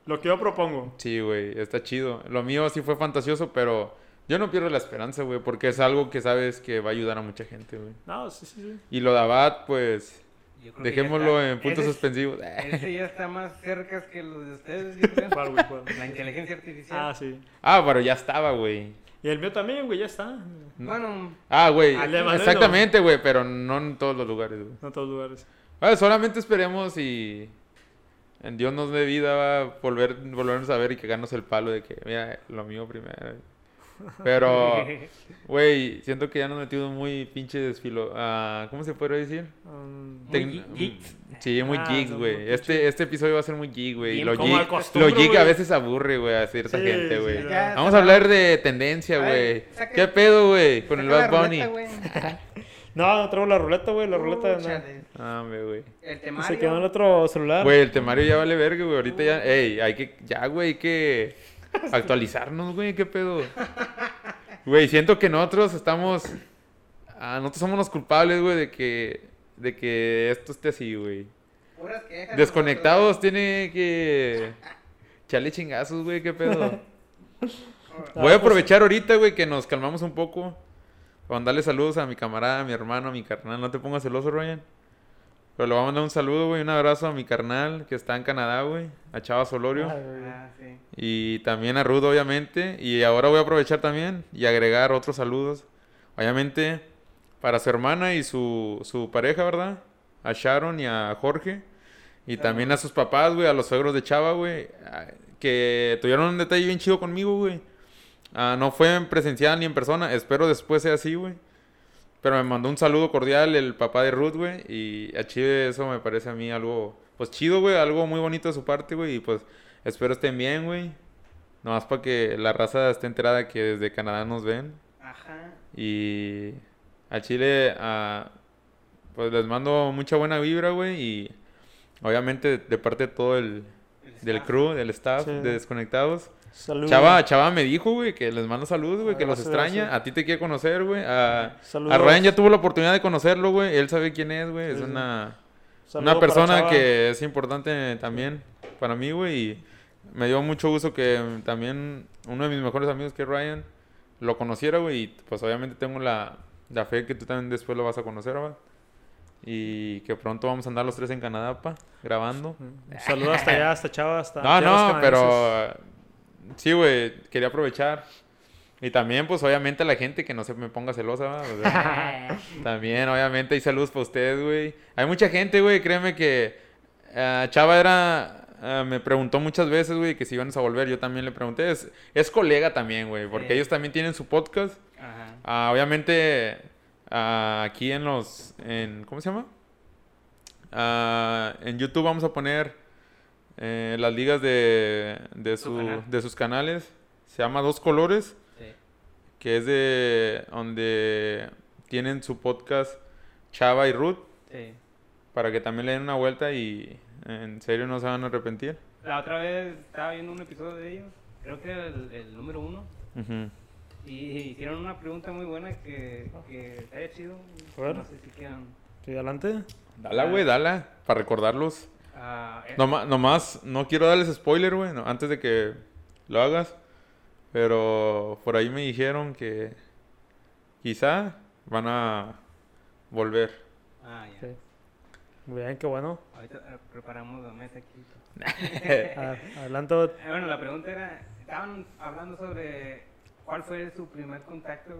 Lo que yo propongo. Sí, güey, está chido. Lo mío sí fue fantasioso, pero yo no pierdo la esperanza, güey, porque es algo que sabes que va a ayudar a mucha gente, güey. No, sí, sí, sí. Y lo de Abad, pues, Yo creo que ya dejémoslo está. en puntos Ese- suspensivos. Ese ya está más cerca que los de ustedes, creo. ¿Cuál, güey? ¿Cuál? La inteligencia artificial. Ah, sí. Ah, pero ya estaba, güey. Y el mío también, güey, ya está. Bueno, Ah, güey, exactamente, güey, pero no en todos los lugares, güey. No en todos lugares. Ah, solamente esperemos y en Dios nos dé vida va a volver, volvernos a ver y cagarnos el palo de que, mira, lo mío primero. Pero, güey, siento que ya nos metimos muy pinches filo... ah, ¿Cómo se puede decir? Um, Muy geeks. Sí, muy Ah, geeks, güey. Este, este episodio va a ser muy geek, güey. Lo geek, lo geek a veces aburre, güey, a cierta Sí, gente, güey. Vamos a hablar de tendencia, güey. ¿Qué pedo, güey? Con el Bad Bunny. No, no traigo la ruleta, güey. La ruleta no. Chúchale. Ah, güey. El Se temario. quedó en el otro celular. Güey, el temario ya vale verga, güey. Ahorita ya, ey, hay que, ya, güey, hay que actualizarnos, güey. ¿Qué pedo? Güey, siento que nosotros estamos, ah, nosotros somos los culpables, güey, de que, de que esto esté así, güey. Desconectados tiene que echarle chingazos, güey. ¿Qué pedo? nosotros. Voy a aprovechar ahorita, güey, que nos calmamos un poco. Mandarle saludos a mi camarada, a mi hermano, a mi carnal. No te pongas celoso, Ryan. Pero le voy a mandar un saludo, güey, un abrazo a mi carnal que está en Canadá, güey. A Chava Solorio. Güey. Ah, sí. Y también a Rudo, obviamente. Y ahora voy a aprovechar también y agregar otros saludos. Obviamente, para su hermana y su, su pareja, ¿verdad? A Sharon y a Jorge. Y también a sus papás, güey, a los suegros de Chava, güey. ah, Que tuvieron un detalle bien chido conmigo, güey. Ah, no fue en presencial ni en persona. Espero después sea así, güey. Pero me mandó un saludo cordial el papá de Ruth, güey. Y a Chile eso me parece a mí algo, pues chido, güey. Algo muy bonito de su parte, güey. Y pues espero estén bien, güey. Nomás para que la raza esté enterada que desde Canadá nos ven. Ajá. Y a Chile, ah, pues les mando mucha buena vibra, güey. Y obviamente de parte de todo el, El del staff. crew, del staff, Sí. de Desconectados. Saludos. Chava, Chava me dijo, güey, que les mando saludos, güey, Ah, que los extraña. A ti te quiere conocer, güey. A, Saludos. a Ryan ya tuvo la oportunidad de conocerlo, güey. Él sabe quién es, güey. Sí, es sí. una, Saludo una persona que es importante también para mí, güey. Y me dio mucho gusto que también uno de mis mejores amigos, que es Ryan, lo conociera, güey. Y pues obviamente tengo la, la fe que tú también después lo vas a conocer, güey. Y que pronto vamos a andar los tres en Canadá, pa, grabando. Un saludo hasta allá, hasta Chava, hasta No, no, pero sí, güey, quería aprovechar. Y también, pues, obviamente, a la gente que no se me ponga celosa. O sea, también, obviamente, hay saludos para ustedes, güey. Hay mucha gente, güey, créeme que ah, Chava era, ah, me preguntó muchas veces, güey, que si iban a volver. Yo también le pregunté. Es, es colega también, güey, porque Sí. ellos también tienen su podcast. Ajá. Ah, obviamente, aquí en los, en, ¿cómo se llama? En YouTube vamos a poner eh, las ligas de, de, Su de sus canales. Se llama Dos Colores, Sí. que es de donde tienen su podcast Chava y Ruth, Sí. para que también le den una vuelta y en serio no se van a arrepentir. La otra vez estaba viendo un episodio de ellos, creo que era el, el número uno, y hicieron una pregunta muy buena que, que estaría chido. A ver. No sé si quieran. Sí, adelante. Dala, güey, dala, para recordarlos. Eh, Noma- nomás, no quiero darles spoiler, güey, no, antes de que lo hagas. Pero por ahí me dijeron que quizá van a volver. Ah, ya. Sí. Muy bien, qué bueno. Ahorita eh, preparamos la mesa aquí. Ah, adelante. Eh, Bueno, la pregunta era, estaban hablando sobre cuál fue su primer contacto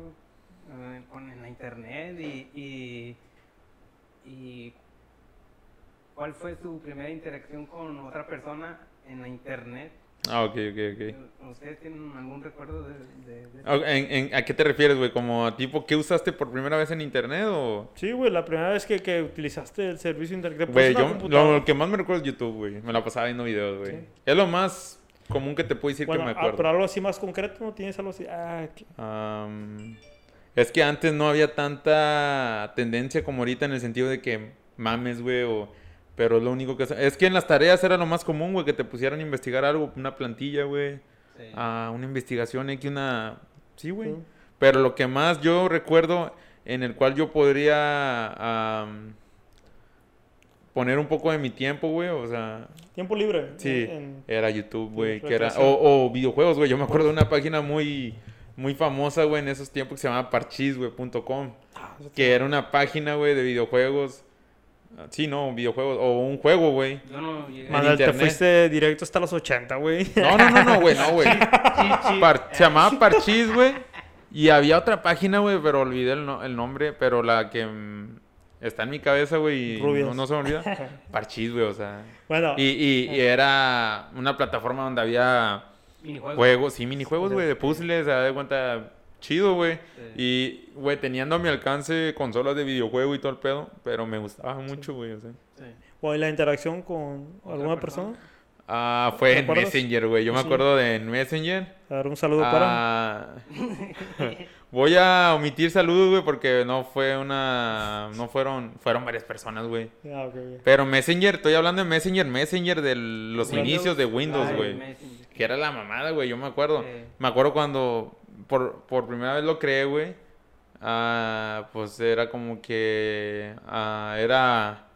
eh, con en la internet y, y, y cuál fue su primera interacción con otra persona en la internet. Ah, ok, ok, ok. ¿Ustedes tienen algún recuerdo de, de-? Ah, ¿En, en- a qué te refieres, güey? ¿Como tipo qué usaste por primera vez en internet o...? Sí, güey, la primera vez que, que utilizaste el servicio de internet. Güey, ¿Te puso yo lo que más me recuerdo es YouTube, güey. Me la pasaba viendo videos, güey. Sí. Es lo más común que te puedo decir Bueno, que me ah, acuerdo. pero algo así más concreto, ¿no tienes algo así? Ah, Am, es que antes no había tanta tendencia como ahorita en el sentido de que mames, güey, o... Pero es lo único que... Es que en las tareas era lo más común, güey, que te pusieran a investigar algo, una plantilla, güey. Sí. Ah, una investigación, X, una... Sí, güey. Sí. Pero lo que más yo recuerdo en el cual yo podría am, poner un poco de mi tiempo, güey, o sea, Tiempo libre. sí, en- era YouTube, güey, que era recreación. o, o videojuegos, güey. Yo me acuerdo de una página muy muy famosa, güey, en esos tiempos que se llamaba parchis.com, Ah, eso que era una página, güey, de videojuegos. Sí, no, videojuegos o un juego, güey. Yo no llegué. Manuel, te fuiste directo hasta los 80, güey. No, no, no, no, güey, no, güey. Par- se llamaba Parchís, güey. Y había otra página, güey, pero olvidé el, no- el nombre, pero la que mm, está en mi cabeza, güey, y no, no se me olvida. Parchís, güey, o sea. Bueno, Y, y- y era una plataforma donde había Minijuegos. juegos, sí, minijuegos, güey, de puzzles, se da de cuenta, chido, güey. Sí. Y, güey, teniendo a mi alcance consolas de videojuego y todo el pedo, pero me gustaba mucho, güey, o sea. Sí. bueno, ¿y la interacción con alguna persona. persona? Ah, fue ¿Te en acuerdas? Messenger, güey. Yo me acuerdo de en Messenger. A ver, un saludo para. Ah, Voy a omitir saludos, güey, porque no fue una... No fueron... Fueron varias personas, güey. Ah. Pero Messenger, estoy hablando de Messenger, Messenger de los Windows. inicios de Windows, Ay, güey. Que era la mamada, güey, yo me acuerdo. Me acuerdo cuando por, por primera vez lo creé, güey. ah, pues era como que... ah, era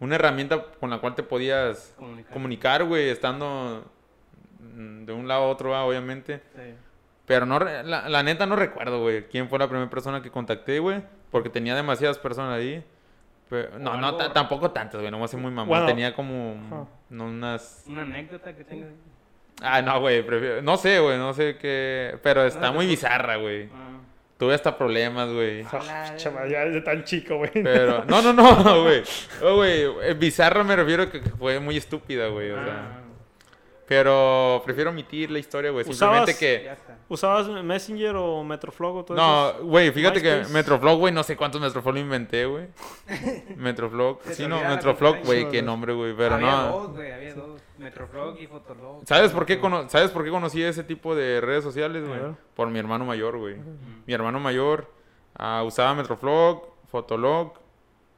una herramienta con la cual te podías Comunicar. güey, estando de un lado a otro, ah, obviamente. Sí. Pero no, la, la neta no recuerdo, güey, quién fue la primera persona que contacté, güey, porque tenía demasiadas personas ahí. Pero, no, no, tampoco tantas, güey, no a ser muy mamón. Bueno. tenía como no, unas... Una anécdota que tengas. Ah, no, güey, prefiero... No sé, güey, no sé qué... Pero está muy bizarra, güey. Ah, Tuve hasta problemas, güey. Hola, Chaval, ya es tan chico, güey. Pero, no, no, no, güey. Oh, güey, eh, bizarra me refiero a que que fue muy estúpida, güey. O sea, Ah, pero prefiero omitir la historia, güey. Simplemente ¿Usabas- que. ¿Usabas Messenger o Metroflog o todo No, eso? güey, fíjate que. Metroflog, güey, no sé cuántos Metroflog lo inventé, güey. Metroflog, sí, no, Metroflog, güey, qué nombre, güey, pero había no. dos, güey, había dos. Metroflog y Fotolog. ¿Sabes por qué cono- ¿Sabes por qué conocí ese tipo de redes sociales, güey? Por mi hermano mayor, güey. Mi hermano mayor ah, usaba Metroflog, Fotolog,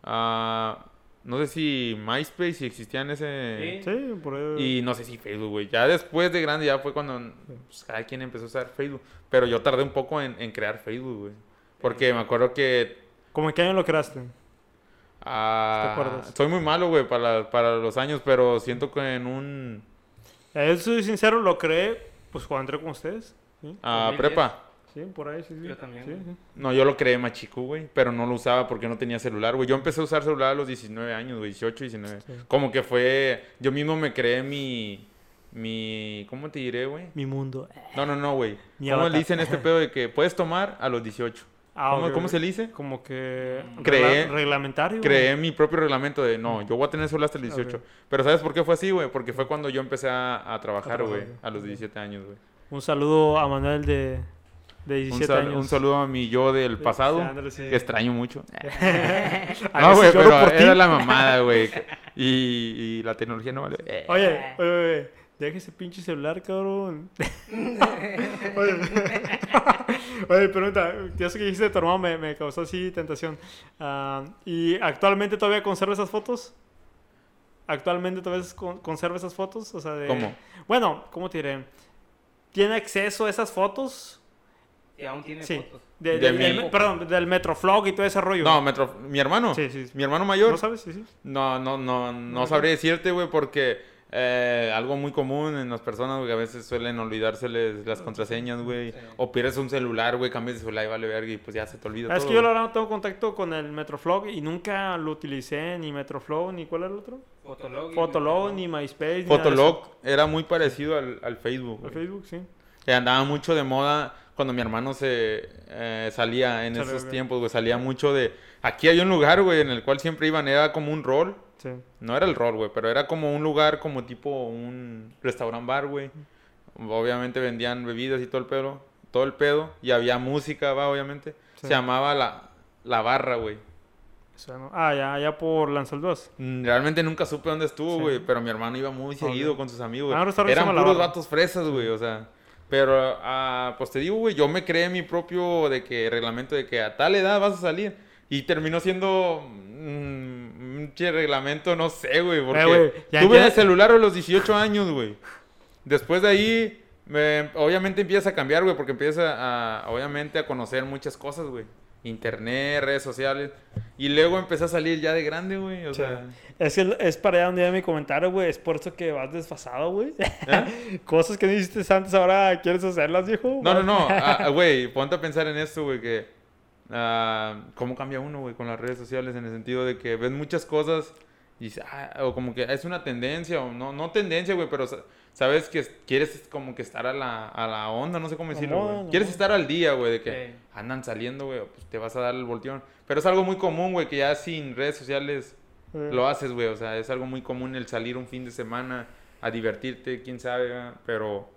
ah, no sé si MySpace, si existía en ese... Sí. Sí, por ahí. Y no sé si Facebook, güey. Ya después de grande ya fue cuando pues, cada quien empezó a usar Facebook. Pero yo tardé un poco en, en crear Facebook, güey. Porque me acuerdo que... ¿Cómo en qué año lo creaste? ah, ¿Te acuerdas? soy muy malo, güey, para, para los años, pero siento que en un... Eh, Yo soy sincero, lo creé pues cuando entré con ustedes. Sí, ah, 2010. prepa. Sí por ahí, sí, sí. Yo también, Sí, güey. sí. No, yo lo creé más chico, güey, pero no lo usaba porque no tenía celular, güey. Yo empecé a usar celular a los 19 años, güey, 18, 19. Sí. Como que fue, yo mismo me creé mi, mi, ¿cómo te diré, güey? Mi mundo. No, no, no, güey. Mi ¿Cómo avatar. le dicen este pedo de que puedes tomar a los 18? Ah, ¿Cómo, cómo se le dice? Como que Creé- regla- reglamentario. Creé mi propio reglamento de, no, yo voy a tener celular hasta el 18. Ok. Pero ¿sabes por qué fue así, güey? Porque fue cuando yo empecé a, a trabajar, A güey, trabajar, a los ok. 17 años, güey. Un saludo a Manuel de, de Un, 17 sal- años. un saludo a mi yo del pasado, Sí, ándale, sí. que extraño mucho. A No, güey, pero por ti. era la mamada, güey. Y, y la tecnología no vale. Oye, oye, oye, deja ese pinche celular, cabrón. oye, oye, pregunta, ya sé que dijiste de tu hermano, me, me causó así tentación. Ah, ¿Y actualmente todavía conserva esas fotos? ¿Actualmente todavía con- conserva esas fotos? O sea, de... ¿Cómo? Bueno, ¿cómo te diré? ¿Tiene acceso a esas fotos? Y aún tiene Sí. fotos. De- mi- perdón, del Metroflog y todo ese rollo. No, Metro, mi hermano. Sí, sí, sí. Mi hermano mayor. ¿No sabes? Sí, sí. No, no, no, no No, sabría decirte, güey, porque eh, algo muy común en las personas, güey, que a veces suelen olvidárseles las contraseñas, güey. Sí. O pierdes un celular, güey, cambias de celular y vale verga y pues ya se te olvida Es todo. que yo la verdad no tengo contacto con el Metroflog y nunca lo utilicé, ni Metroflog, ni ¿cuál era el otro? Fotolog. Fotolog, ni MySpace. Fotolog era muy parecido al, al Facebook. güey. Facebook, sí. Que andaba mucho de moda cuando mi hermano se eh, salía en esos güey. tiempos, güey. Salía mucho de... Aquí hay un lugar, güey, en el cual siempre iban, era como un rol. Sí. No era el rol, güey, pero era como un lugar, como tipo un restaurant bar, güey. Obviamente vendían bebidas y todo el pedo, todo el pedo. Y había música, va, obviamente. Sí. Se llamaba La, la Barra, güey. Ah, ya, ya por Lanzal 2. Mm, Realmente nunca supe dónde estuvo, Sí. güey. Pero mi hermano iba muy seguido con sus amigos. Ah, güey. Eran puros vatos fresas, güey, o sea. Pero, ah, pues te digo, güey, yo me creé mi propio de que reglamento de que a tal edad vas a salir. Y terminó siendo mm, un che reglamento, no sé, güey, porque Eh, ya tuve el celular a los 18 años, güey. Después de ahí, me- obviamente empieza a cambiar, güey, porque empieza a, obviamente, a conocer muchas cosas, güey. Internet, redes sociales. Y luego empecé a salir ya de grande, güey, o Sí. sea... Es que es para allá donde iba mi comentario, güey. Es por eso que vas desfasado, güey. ¿eh? Cosas que no hiciste antes, ahora quieres hacerlas, viejo. No, no, no. ah, ah, Güey, ponte a pensar en esto, güey, que... ah, ¿Cómo cambia uno, güey, con las redes sociales? En el sentido de que ves muchas cosas y ah, o como que es una tendencia, o no, no tendencia, güey, pero sabes que quieres como que estar a la, a la onda, no sé cómo decirlo, güey. Quieres estar al día, güey, de que andan saliendo, güey, pues te vas a dar el volteón. Pero es algo muy común, güey, que ya sin redes sociales Eh, lo haces, güey. O sea, es algo muy común el salir un fin de semana a divertirte, quién sabe, ¿verdad? pero...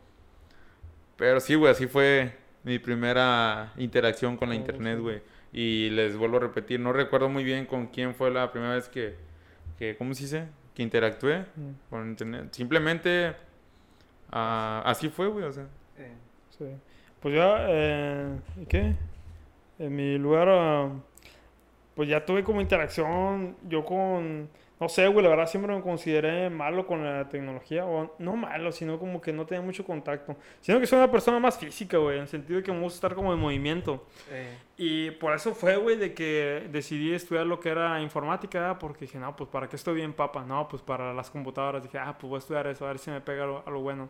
Pero sí, güey, así fue mi primera interacción con la Oh, internet, sí. güey. Y les vuelvo a repetir, no recuerdo muy bien con quién fue la primera vez que, que ¿cómo se dice? Que interactué Mm, con internet. Simplemente, ah, así fue, güey, o sea. Sí. Sí. Pues yo, eh, ¿qué? En mi lugar, ah, pues ya tuve como interacción, yo con, no sé, güey, la verdad siempre me consideré malo con la tecnología, o no malo, sino como que no tenía mucho contacto, sino que soy una persona más física, güey, en el sentido de que me gusta estar como en movimiento. Sí. Y por eso fue, güey, de que decidí estudiar lo que era informática, porque dije, no, pues para qué estoy bien, papa, no, pues para las computadoras. Dije, ah, pues voy a estudiar eso, a ver si me pega lo, a lo bueno.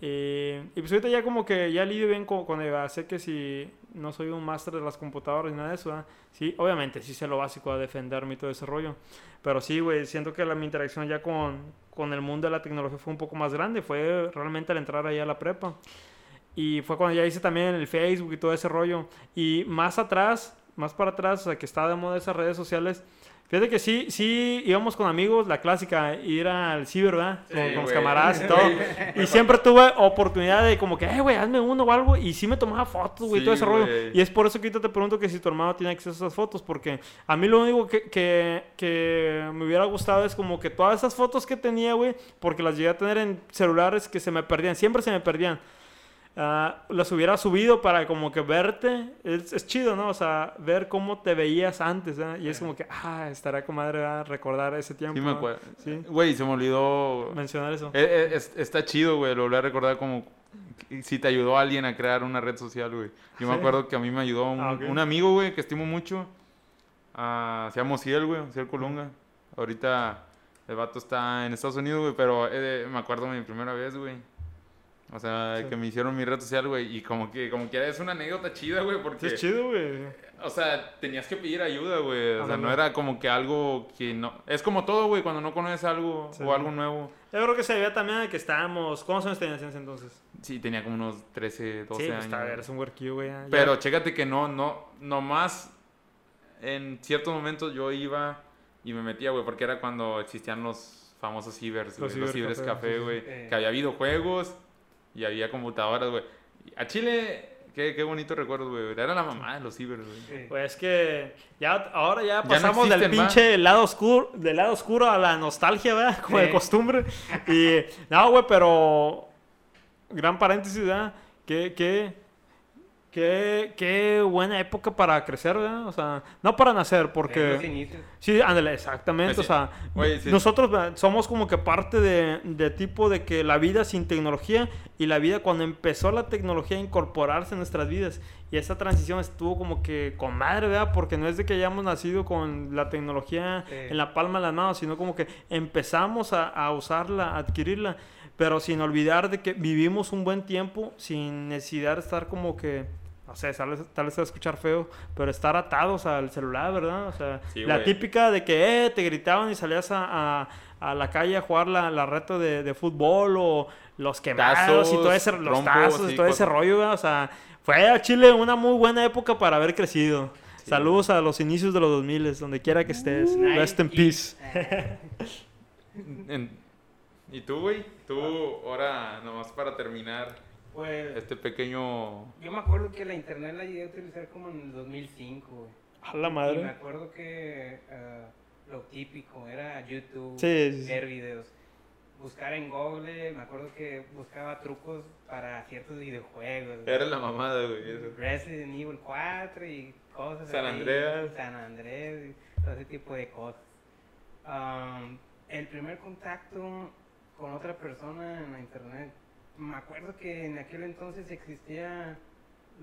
Eh, y pues ahorita ya como que ya lidio bien con, con Eva. Sé que si no soy un máster de las computadoras ni nada de eso, ¿verdad? sí, obviamente sí sé lo básico a defenderme y todo ese rollo. Pero sí, güey, siento que la, mi interacción ya con, con el mundo de la tecnología fue un poco más grande. Fue realmente al entrar ahí a la prepa. Y fue cuando ya hice también el Facebook y todo ese rollo. Y más atrás, más para atrás, o sea, que estaba de moda esas redes sociales. Fíjate que sí, sí íbamos con amigos, la clásica, ir al ciber, ¿verdad? Sí, con, con los camaradas y todo. Y siempre tuve oportunidad de como que, eh, güey, hazme uno o algo. Y sí me tomaba fotos, güey, Sí, todo ese rollo. güey. Y es por eso que ahorita te pregunto que si tu hermano tiene acceso a esas fotos. Porque a mí lo único que, que, que me hubiera gustado es como que todas esas fotos que tenía, güey, porque las llegué a tener en celulares que se me perdían, siempre se me perdían. Ah, las hubiera subido para como que verte, es, es chido, ¿no? O sea, ver cómo te veías antes, ¿verdad? Y es como que, ah, estará con madre ¿verdad? recordar ese tiempo. Sí me acuerdo. Sí. Güey, se me olvidó. Mencionar eso. Eh, eh, es- está chido, güey, lo volví a recordar como si te ayudó alguien a crear una red social, güey. Yo me Sí. acuerdo que a mí me ayudó un, Ah, ok. un amigo, güey, que estimo mucho. Ah, se llama Ciel, güey, Ciel Colunga. Ahorita el vato está en Estados Unidos, güey, pero eh, me acuerdo mi primera vez, güey. O sea, Sí. que me hicieron mi red social, güey, y como que, como que es una anécdota chida, güey, porque... Es chido, güey. O sea, tenías que pedir ayuda, güey. O sea, no era como que algo que no... Es como todo, güey, cuando no conoces algo Sí. o algo nuevo. Yo creo que se veía también de que estábamos. ¿Cuántos años tenías en ese entonces? Sí, tenía como unos 13, 12 sí, años. pues, está, eres un huerquillo, güey. ya- Pero chécate que no, no, nomás en ciertos momentos yo iba y me metía, güey, porque era cuando existían los famosos cibers, Los güey, los cibers café, sí, sí. güey, Eh. que había videojuegos y había computadoras, güey. A Chile, qué, qué bonito recuerdo, güey. Era la mamá de los cibers, güey. Sí. Pues que ya ahora ya pasamos del pinche lado oscuro, del lado oscuro a la nostalgia, ¿verdad? Como de costumbre. Y no, güey, pero gran paréntesis, ¿verdad? Qué, qué, qué, qué buena época para crecer, ¿verdad? O sea, no para nacer, porque sí, ándale, exactamente, Pues o sea, Güey, sí. nosotros somos como que parte de, de tipo de que la vida sin tecnología y la vida cuando empezó la tecnología a incorporarse en nuestras vidas y esa transición estuvo como que con madre, ¿verdad? Porque no es de que hayamos nacido con la tecnología Sí. en la palma de las manos, sino como que empezamos a, a usarla, a adquirirla, pero sin olvidar de que vivimos un buen tiempo sin necesidad de estar como que, no sé, tal vez, tal vez se va a escuchar feo, pero estar atados al celular, ¿verdad? O sea, Sí, la típica de que eh, te gritaban y salías a, a- a la calle a jugar la, la reta de, de fútbol o los quemados y todo ese, los tazos y todo ese rollo, ¿verdad? O sea, fue a Chile una muy buena época para haber crecido. Sí. Saludos a los inicios de los 2000, donde quiera que estés. Rest in peace. ¿Y tú, güey? Tú, ahora, nomás para terminar Pues este pequeño... yo me acuerdo que la internet la llegué a utilizar como en el 2005, güey. A la Y me madre. acuerdo que eh, lo típico era YouTube, Sí, sí, sí. ver videos. Buscar en Google, me acuerdo que buscaba trucos para ciertos videojuegos. güey. Era la mamada, güey. eso. Resident Evil 4 y cosas San así, Andreas. San Andrés y todo ese tipo de cosas. Am, el primer contacto con otra persona en la internet, me acuerdo que en aquel entonces existían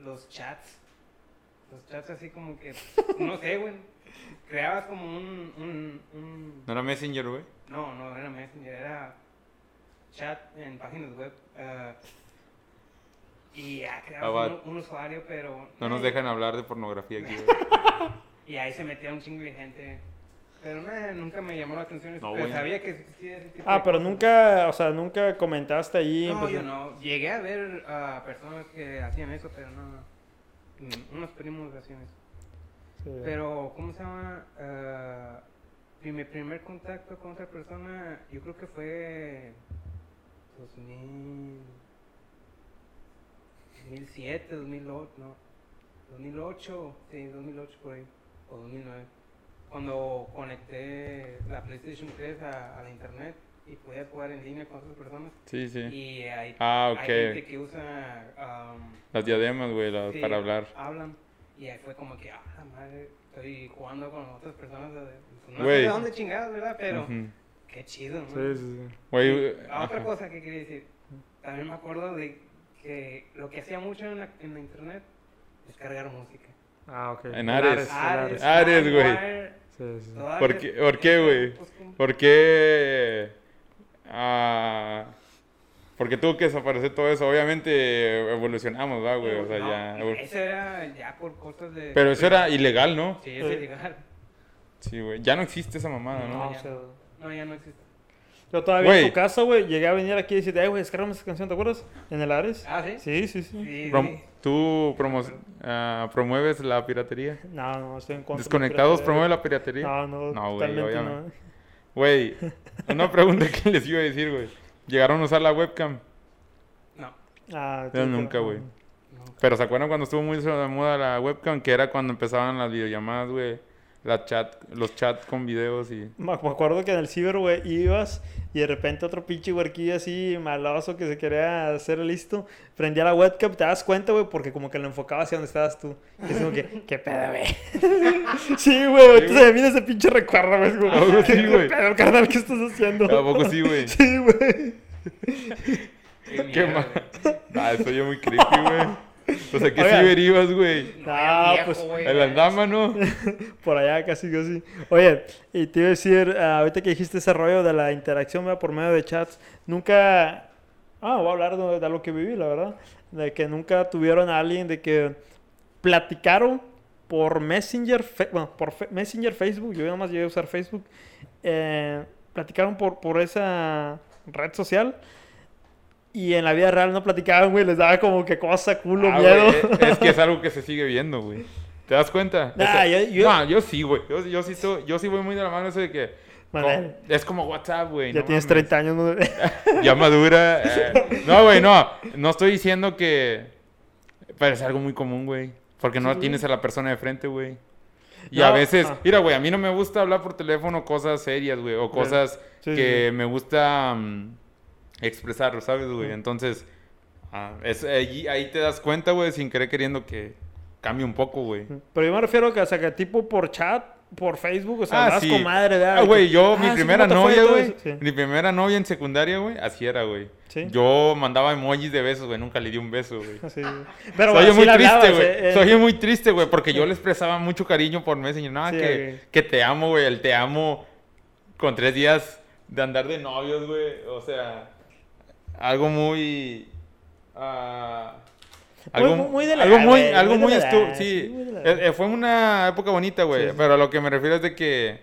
los chats. Los chats así como que, no sé, güey. Creabas como un, un, un- ¿No era Messenger, güey? No, no era Messenger, era chat en páginas web. ah, y ya Ah, creabas va. un, un usuario, pero... No nos dejan hablar de pornografía aquí, güey. Y ahí se metía un chingo de gente. Pero nah, nunca me llamó la atención. No, pero sabía que existía ese tipo Ah, de pero cosas. nunca, o sea, nunca comentaste ahí. No, pues, yo no. Llegué a ver a personas que hacían eso, pero no. Unos primos hacían eso. sí. Pero, ¿cómo se llama? Mi mi primer contacto con otra persona, yo creo que fue 2000, 2007, 2008, no, 2008, sí, 2008 por ahí, o 2009, cuando conecté la PlayStation 3 a, a la internet y podía jugar en línea con otras personas. Sí, sí. Y hay, Ah, hay gente ok. que usa... am, Las diademas, güey, Sí, para hablar. Hablan. Y ahí fue como que, ah, la madre, estoy jugando con otras personas. de- pues, no Güey. sé de dónde chingados, ¿verdad? Pero Ujú. qué chido, ¿no? Sí, sí, sí. Ah, Otra ajá. cosa que quería decir, también me acuerdo de que lo que hacía mucho en la, en la internet es cargar música. Ah, ok. En Ares. Ares, Ares. Ares, güey. Sí, sí, todavía ¿Por qué- por qué, esos güey? como- ¿Por qué? Ah, ¿Por qué tuvo que desaparecer todo eso? Obviamente evolucionamos, ¿va, güey? O sea, No, ya... Eso era ya por cosas de... Pero eso era ilegal, ¿no? Sí, es Sí. ilegal. Sí, güey. Ya no existe esa mamada, No, ¿no? o sea, No, ya no existe. Yo todavía en tu casa, güey, llegué a venir aquí y decirte, ay, güey, descargame esa canción, ¿te acuerdas? En el Ares. Ah, ¿sí? Sí, sí, sí. Sí, Prom- sí. ¿Tú promo- ah, promueves la piratería? No, no, estoy en contra. de la ¿Desconectados promueve la piratería? No, no, No, güey, obviamente. no. Güey, una pregunta que les iba a decir, güey. ¿Llegaron a usar la webcam? No, Ah, tú- nunca, güey. no. Pero ¿se acuerdan cuando estuvo muy de moda la webcam? Que era cuando empezaban las videollamadas, güey. La chat, los chats con videos y... Me acuerdo que en el ciber, güey, ibas y de repente otro pinche huerquillo así maloso que se quería hacer listo, prendía la webcam, te das cuenta, güey, porque como que lo enfocaba hacia donde estabas tú. Y es como que, ¿qué pedo, güey? sí, güey, güey. se me viene ese pinche recuerdo, güey. como, Ah, güey, sí, ¿Qué güey. pedo, carnal, qué estás haciendo? ¿A poco sí, güey? Sí, güey. Qué, Qué mal. Ah, estoy yo muy creepy, güey. O sea, ¿qué Oigan. ciber ibas, güey? No, Ah, viejo, pues, güey, El andama, ¿no? Por allá, casi, casi. Oye, y te iba a decir, ah, ahorita que dijiste ese rollo de la interacción ¿verdad? por medio de chats, nunca. Ah, voy a hablar de, de lo que viví, la verdad. De que nunca tuvieron a alguien de que platicaron por Messenger, fe- bueno, por fe- Messenger Facebook, yo nada más llegué a usar Facebook, eh, platicaron por, por esa red social y en la vida real no platicaban, güey, les daba como que cosa, culo, Ah, miedo. güey, es que es algo que se sigue viendo, güey. ¿Te das cuenta? Nah, yo- yo- No, yo sí, güey. Yo, yo sí, yo sí voy muy de la mano eso de que... Como- es como WhatsApp, güey. ya no tienes mames. 30 años, ¿no? Ya madura. eh. No, güey, no. No estoy diciendo que... Pero es algo muy común, güey. Porque no Sí, tienes a la persona de frente, güey. Y No, a veces... ah. Mira, güey, a mí no me gusta hablar por teléfono cosas serias, güey. O cosas Sí, que sí. me gusta mm, expresar, ¿sabes, güey? Entonces... ah, es, ahí, ahí te das cuenta, güey, sin querer queriendo que cambie un poco, güey. Pero yo me refiero a que, o sea, que tipo por chat, por Facebook, o sea, Ah, hablas sí. Ah, güey, yo, "Ah, mi primera ¿cómo te fue?" y novia, güey. Sí. Mi primera novia en secundaria, güey, así era, güey. Sí. Yo mandaba emojis de besos, güey, nunca le di un beso, güey. Sí. Pero Soy bueno, muy triste, güey. eh, eh. Soy muy triste, güey, porque yo le expresaba mucho cariño por Messenger. No, que, que te amo, güey. El te amo con tres días de andar de novios, güey. O sea, algo muy... ah, algo Muy- muy de la algo edad, muy, güey, algo muy muy de la estu- edad, sí, sí, muy de la Eh, eh, fue una época bonita, güey. Sí, sí. Pero a lo que me refiero es de que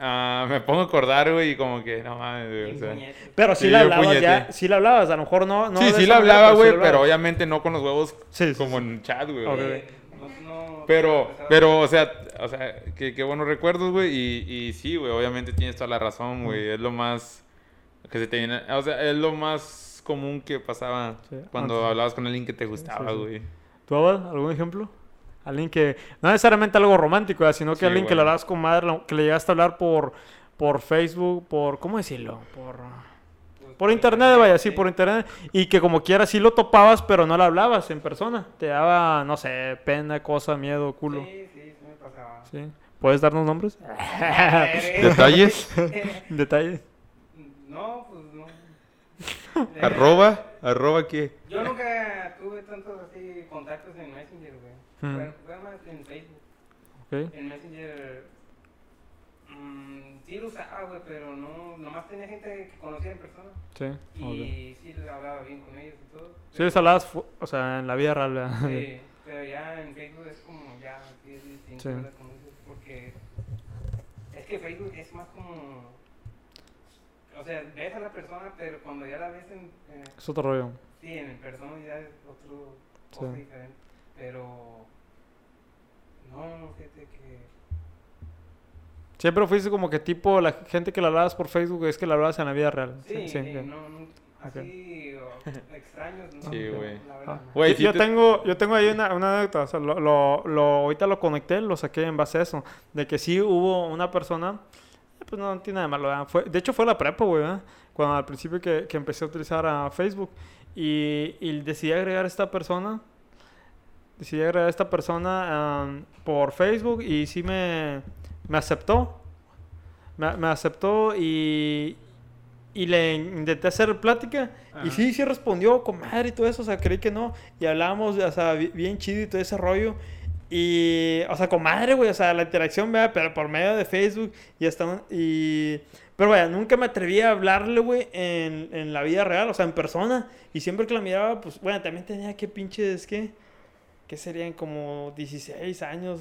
ah, me pongo a acordar, güey, y como que no mames, güey. O sea. Pero sí, yo hablabas ya, sí le hablabas, a lo mejor no, no sí, sí manera, hablaba, güey, pero obviamente no con los huevos Sí, sí, como sí. en chat, güey. Ok. No- no- Pero, pero, o sea, o sea, qué, qué buenos recuerdos, güey. Y, y sí, güey, obviamente tienes toda la razón, güey. Es lo más que se te viene, o sea, es lo más común que pasaba Sí, cuando antes. hablabas con alguien que te gustaba, sí. güey. ¿Tú, Abad, algún ejemplo? Alguien que, no necesariamente algo romántico, sino que Sí, alguien que le hablabas con madre, lo- que le llegaste a hablar por, por Facebook, por, ¿cómo decirlo? Por... Por internet, vaya, sí, por internet. Y que como quiera sí lo topabas, pero no le hablabas en persona. Te daba, no sé, pena, cosa, miedo, culo. Sí, sí, sí me pasaba. Sí. ¿Puedes darnos nombres? ¿Detalles? Detalles. No, pues no. ¿Arroba? ¿Arroba qué? Yo nunca tuve tantos así contactos en Messenger, güey. Hmm. Fue, fue más en Facebook. Ok. En Messenger. mm, sí lo usaba, güey, pero no. Nomás tenía gente que conocía en persona. Sí. Y sí les hablaba bien con ellos y todo. Sí, les hablabas, o sea, en la vida real. Sí, pero ya en Facebook es como ya sí es distinto, Sí. porque es que Facebook es más como o sea, ves a la persona, pero cuando ya la ves en eh, Es otro rollo. sí, en persona ya es otro Sí. cosa diferente, pero no, fíjate que Siempre fuiste como que tipo la gente que le hablabas por Facebook es que le hablabas en la vida real. sí, sí. sí, no, no, así o extraños, ¿no? Sí, güey. la Ah. yo, sí yo te- tengo, yo tengo ahí una, una anécdota, o sea, lo, lo, lo- ahorita lo conecté, lo saqué en base a eso, de que sí hubo una persona, pues no tiene nada de malo, ¿verdad? Fue, de hecho fue la prepa, güey, ¿verdad? cuando al principio que, que empecé a utilizar a Facebook y, y decidí agregar a esta persona, decidí agregar a esta persona am, por Facebook y sí me, me aceptó, me, me aceptó y, y le intenté hacer plática y Ajá. sí, sí respondió con madre y todo eso, o sea, creí que no. Y hablábamos, o sea, bi- bien chido y todo ese rollo. Y, o sea, con madre, güey, o sea, la interacción, vea, pero por medio de Facebook y hasta y pero vaya, nunca me atreví a hablarle, güey, en, en la vida real, o sea, en persona. Y siempre que la miraba, pues, bueno, también tenía que pinches, ¿qué? ¿qué serían? Como 16 años.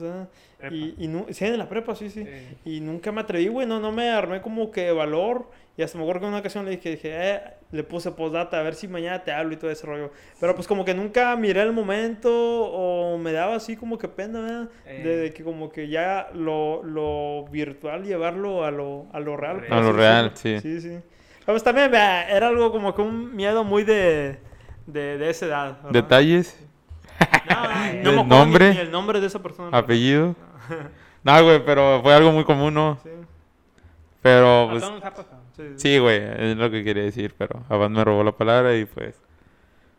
Prepa. Y, y sí, en la prepa, sí, sí. Sí. Y nunca me atreví, güey, no, no me armé como que valor. Y hasta me acuerdo que en una ocasión le dije, dije, eh, le puse postdata, a ver si mañana te hablo y todo ese rollo. Pero pues como que nunca miré el momento o me daba así como que pena, ¿verdad? Eh. De, de que como que ya lo, lo virtual llevarlo a lo, a lo real. por A lo real, sí. Sí, sí. Pero, Pues también era algo como que un miedo muy de, de, de esa edad. ¿verdad? Detalles, No, no, ¿Del me acuerdo ni- nombre? Ni, el nombre de esa persona. apellido. No, güey, pero fue algo muy común, ¿no? Sí, Pero, A pues, sí, güey, es lo que quería decir, pero Abad me robó la palabra y pues...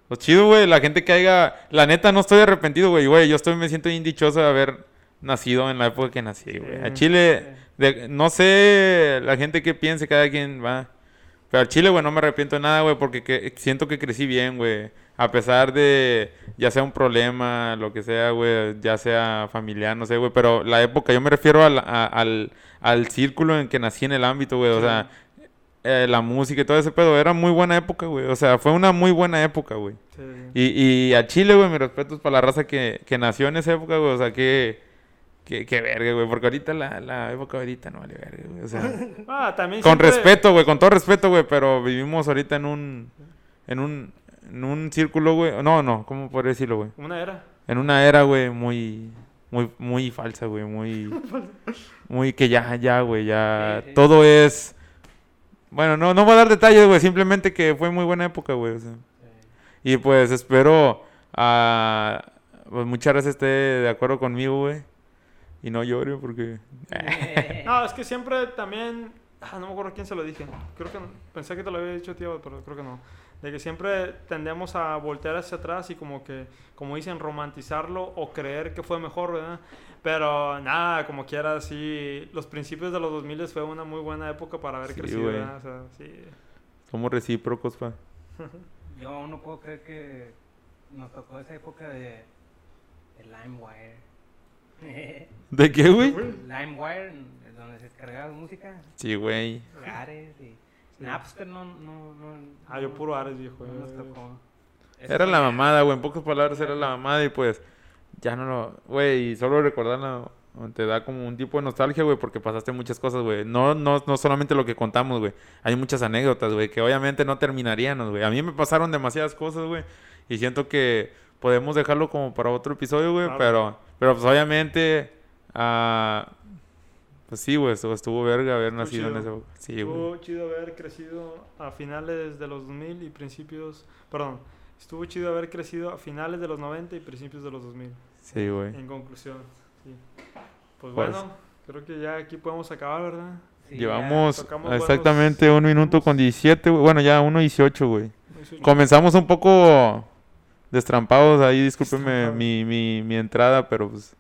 Pues chido, güey, la gente que haya... La neta, no estoy arrepentido, güey, güey, yo estoy, me siento bien dichoso de haber nacido en la época que nací, güey. A Sí. Chile, de- no sé la gente que piense, cada quien va... Pero al Chile, güey, no me arrepiento de nada, güey, porque que- siento que crecí bien, güey. A pesar de, ya sea un problema, lo que sea, güey, ya sea familiar, no sé, güey. Pero la época, yo me refiero al, a- al, al círculo en que nací en el ámbito, güey. O sea, eh, la música y todo ese pedo. Era muy buena época, güey. O sea, fue una muy buena época, güey. Sí. Y, y a Chile, güey, mis respetos para la raza que, que nació en esa época, güey. O sea, que, que, que verga, güey. Porque ahorita la, la época ahorita no vale verga, güey. O sea... Ah, también Con siempre- respeto, güey, con todo respeto, güey, pero vivimos ahorita en un en un en un círculo, güey. No, no, ¿cómo podría decirlo, güey? Una era. En una era, güey, muy muy muy falsa, güey, muy muy que ya ya, güey, ya Sí, sí. todo es bueno, no no voy a dar detalles, güey, simplemente que fue muy buena época, güey, o sea. Y pues espero a pues muchas gracias esté de acuerdo conmigo, güey. Y no llore porque No, es que siempre también. Ah, no me acuerdo quién se lo dije. Creo que pensé que te lo había dicho, tío, pero creo que no. De que siempre tendemos a voltear hacia atrás y como que, como dicen, romantizarlo o creer que fue mejor, ¿verdad? Pero nada, como quiera, sí. Los principios de los 2000 fue una muy buena época para haber Sí, crecido. O sea, sí. somos recíprocos, pa. Yo no puedo creer que nos tocó esa época de, de LimeWire. ¿De qué, güey? LimeWire, donde se descargaba música, Sí, güey. Ares y Napster no, no, no. Ah, yo puro Ares, viejo. no nos tocó. Era la mamada, güey. En pocas palabras era la mamada y pues ya no lo... Güey, y solo recordarla te da como un tipo de nostalgia, güey, porque pasaste muchas cosas, güey. No, no, no solamente lo que contamos, güey. Hay muchas anécdotas, güey, que obviamente no terminaríamos, güey. A mí me pasaron demasiadas cosas, güey. Y siento que podemos dejarlo como para otro episodio, güey. Claro. Pero, pero pues obviamente... ah, pues sí, güey, estuvo, verga haber Estuvo nacido en chido. época. Sí. Estuvo chido haber crecido a finales de los 2000 y principios... Perdón. Estuvo chido haber crecido a finales de los 90 y principios de los 2000. Sí, güey. En conclusión, sí. Pues Pues- bueno, creo que ya aquí podemos acabar, ¿verdad? Sí, Llevamos buenos exactamente un minuto con 17, güey. Bueno, ya 1.18, güey. Muy Comenzamos un poco destrampados ahí, discúlpenme Destrampados. mi, mi, mi entrada, pero pues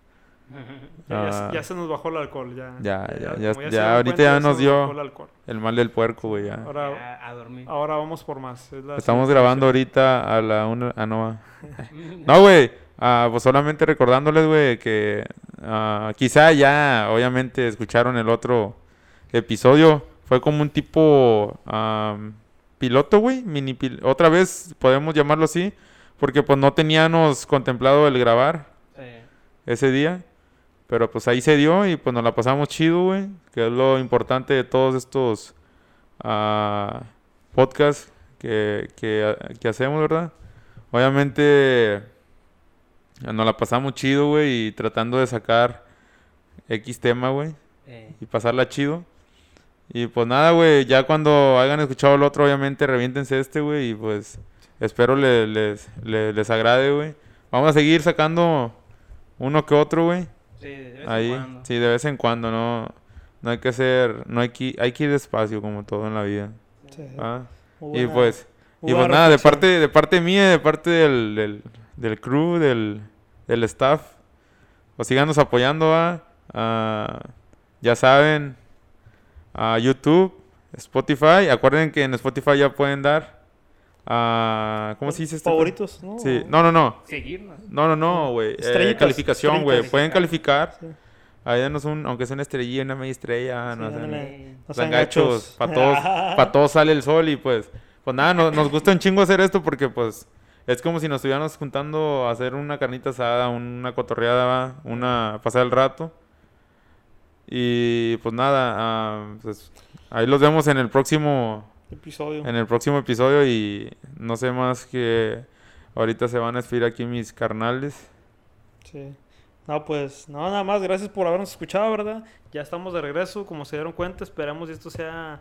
Ya, ya se- Ah. ya se nos bajó el alcohol, ya. Ya, ya, ya- ahorita cuenta, ya nos dio- el alcohol. el mal del puerco, güey, ya. Ahora, Ya, a dormir. ahora vamos por más. es la Estamos grabando ahorita a la una... Ah, no. No, güey. ah, pues solamente recordándoles, güey, que ah, quizá ya, obviamente, escucharon el otro episodio. Fue como un tipo am, piloto, güey. Mini pil- Otra vez podemos llamarlo así. Porque pues no teníamos contemplado el grabar Sí. ese día. Pero pues ahí se dio y pues nos la pasamos chido, güey. Que es lo importante de todos estos ah, podcasts que, que, que hacemos, ¿verdad? Obviamente nos la pasamos chido, güey. Y tratando de sacar X tema, güey. Eh, Y pasarla chido. Y pues nada, güey. Ya cuando hayan escuchado el otro, obviamente reviéntense este, güey. Y pues espero le- les, le- les agrade, güey. Vamos a seguir sacando uno que otro, güey. Sí, de vez en Ahí, cuando. sí, de vez en cuando, no, no hay que hacer, no hay que, hay que ir despacio como todo en la vida. Sí. ¿ah? Y pues, y pues nada, de parte, de parte mía, de parte del, del, del crew, del, del staff, pues síganos apoyando, ¿ah? Ah, ya saben, a YouTube, Spotify, acuerden que en Spotify ya pueden dar, ah, ¿cómo se dice esto? Favoritos, ¿no? Sí, no, no, no. Seguirnos. No, no, no, güey. Eh, calificación, güey. Pueden calificar. Sí. Ahí danos un, aunque sea una estrellilla, una media estrella, no Sí, sean- ándale. Sí. No sean sean gachos. Para todos, pa' todos sale el sol y pues, pues nada, no- nos gusta un chingo hacer esto porque pues Es como si nos estuviéramos juntando a hacer una carnita asada, una cotorreada, una pasar el rato. Y pues nada, ah, pues, ahí los vemos en el próximo Episodio. en el próximo episodio y no sé más que ahorita se van a despedir aquí mis carnales. Sí. No, pues, no, nada más, gracias por habernos escuchado, ¿verdad? Ya estamos de regreso, como se dieron cuenta, esperamos que esto sea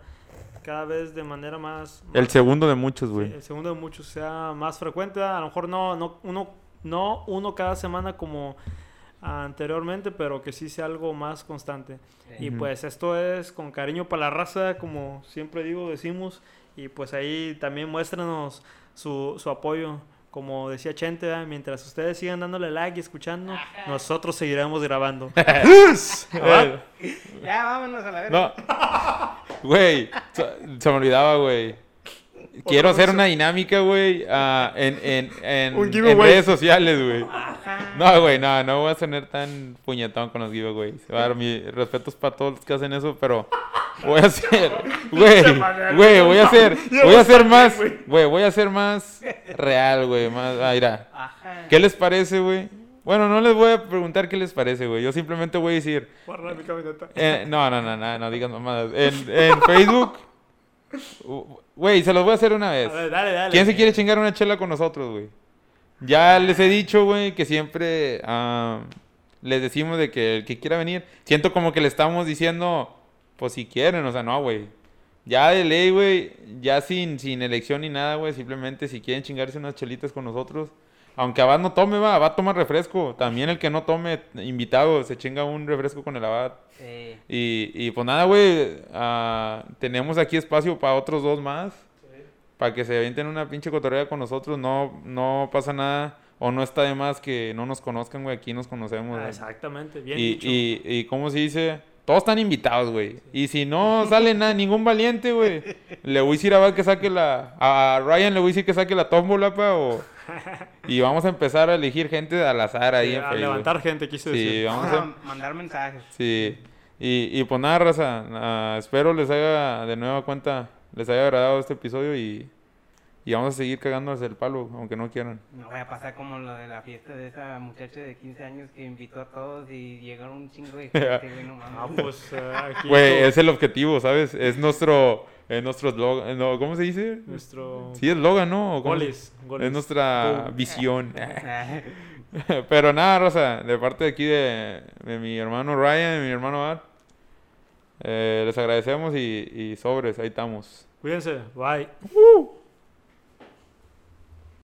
cada vez de manera más... El segundo de muchos, sí, güey. el segundo de muchos sea más frecuente, a lo mejor no, no, uno, no uno cada semana como anteriormente, pero que sí sea algo más constante. Y pues esto es con cariño para la raza, como siempre digo, decimos. Y pues ahí también muéstranos su, su apoyo. Como decía Chente, ¿verdad? mientras ustedes sigan dándole like y escuchando, nosotros seguiremos grabando. Eh, Ya, vámonos a la verga. no. Güey, se, se me olvidaba, güey. Quiero hacer una dinámica, güey, ah, en, en, en, Un en giveaway. redes sociales, güey. Ajá. No, güey, no, no voy a tener tan puñetón con los giveaways. A ver, mis respetos para todos los que hacen eso, pero voy a hacer, güey, güey, voy a hacer, voy a hacer más, güey, voy a hacer más real, güey, más, ah, mira. Ajá. ¿Qué les parece, güey? Bueno, no les voy a preguntar qué les parece, güey. Yo simplemente voy a decir, Guarda mi camioneta. eh, no, no, no, no, no digan mamadas. En, en Facebook, uh, güey, se los voy a hacer una A vez. ver, dale, dale. ¿Quién se quiere chingar una chela con nosotros, güey? Ya les he dicho, güey, que siempre ah, les decimos de que el que quiera venir. Siento como que le estamos diciendo, pues si quieren, o sea, no, güey. Ya de ley, güey, ya sin, sin elección ni nada, güey. Simplemente si quieren chingarse unas chelitas con nosotros. Aunque Abad no tome, va, Abad toma refresco. También el que no tome, invitado, se chinga un refresco con el Abad. Sí. Y, y pues nada, güey, ah, tenemos aquí espacio para otros dos más. Para que se avienten una pinche cotorrea con nosotros. No, no pasa nada. O no está de más que no nos conozcan, güey. Aquí nos conocemos. Ah, exactamente, bien y, dicho. y, y ¿cómo se dice? Todos están invitados, güey. Y si no sale nada, ningún valiente, güey. Le voy a decir a Val que saque la... A Ryan le voy a decir que saque la tómbola, pa, o... Y vamos a empezar a elegir gente al azar ahí Sí, en a Facebook. levantar gente, quise Sí, decir. vamos a... a mandar mensajes. Sí. Y, y pues nada, raza. ah, espero les haya de nueva cuenta, les haya agradado este episodio y, y vamos a seguir cagándonos el palo, aunque no quieran. No voy a pasar como lo de la fiesta de esa muchacha de 15 años que invitó a todos y llegaron un chingo de gente, güey, no Ah, pues eh, aquí Güey, es el objetivo, ¿sabes? Es nuestro, es nuestro eslogan, no, ¿cómo se dice? nuestro Sí, eslogan, ¿no? Goles, goles. Es nuestra visión. Pero nada, Rosa, de parte de aquí de, de mi hermano Ryan y mi hermano Art, eh, les agradecemos y, y sobres, ahí estamos. Cuídense, bye.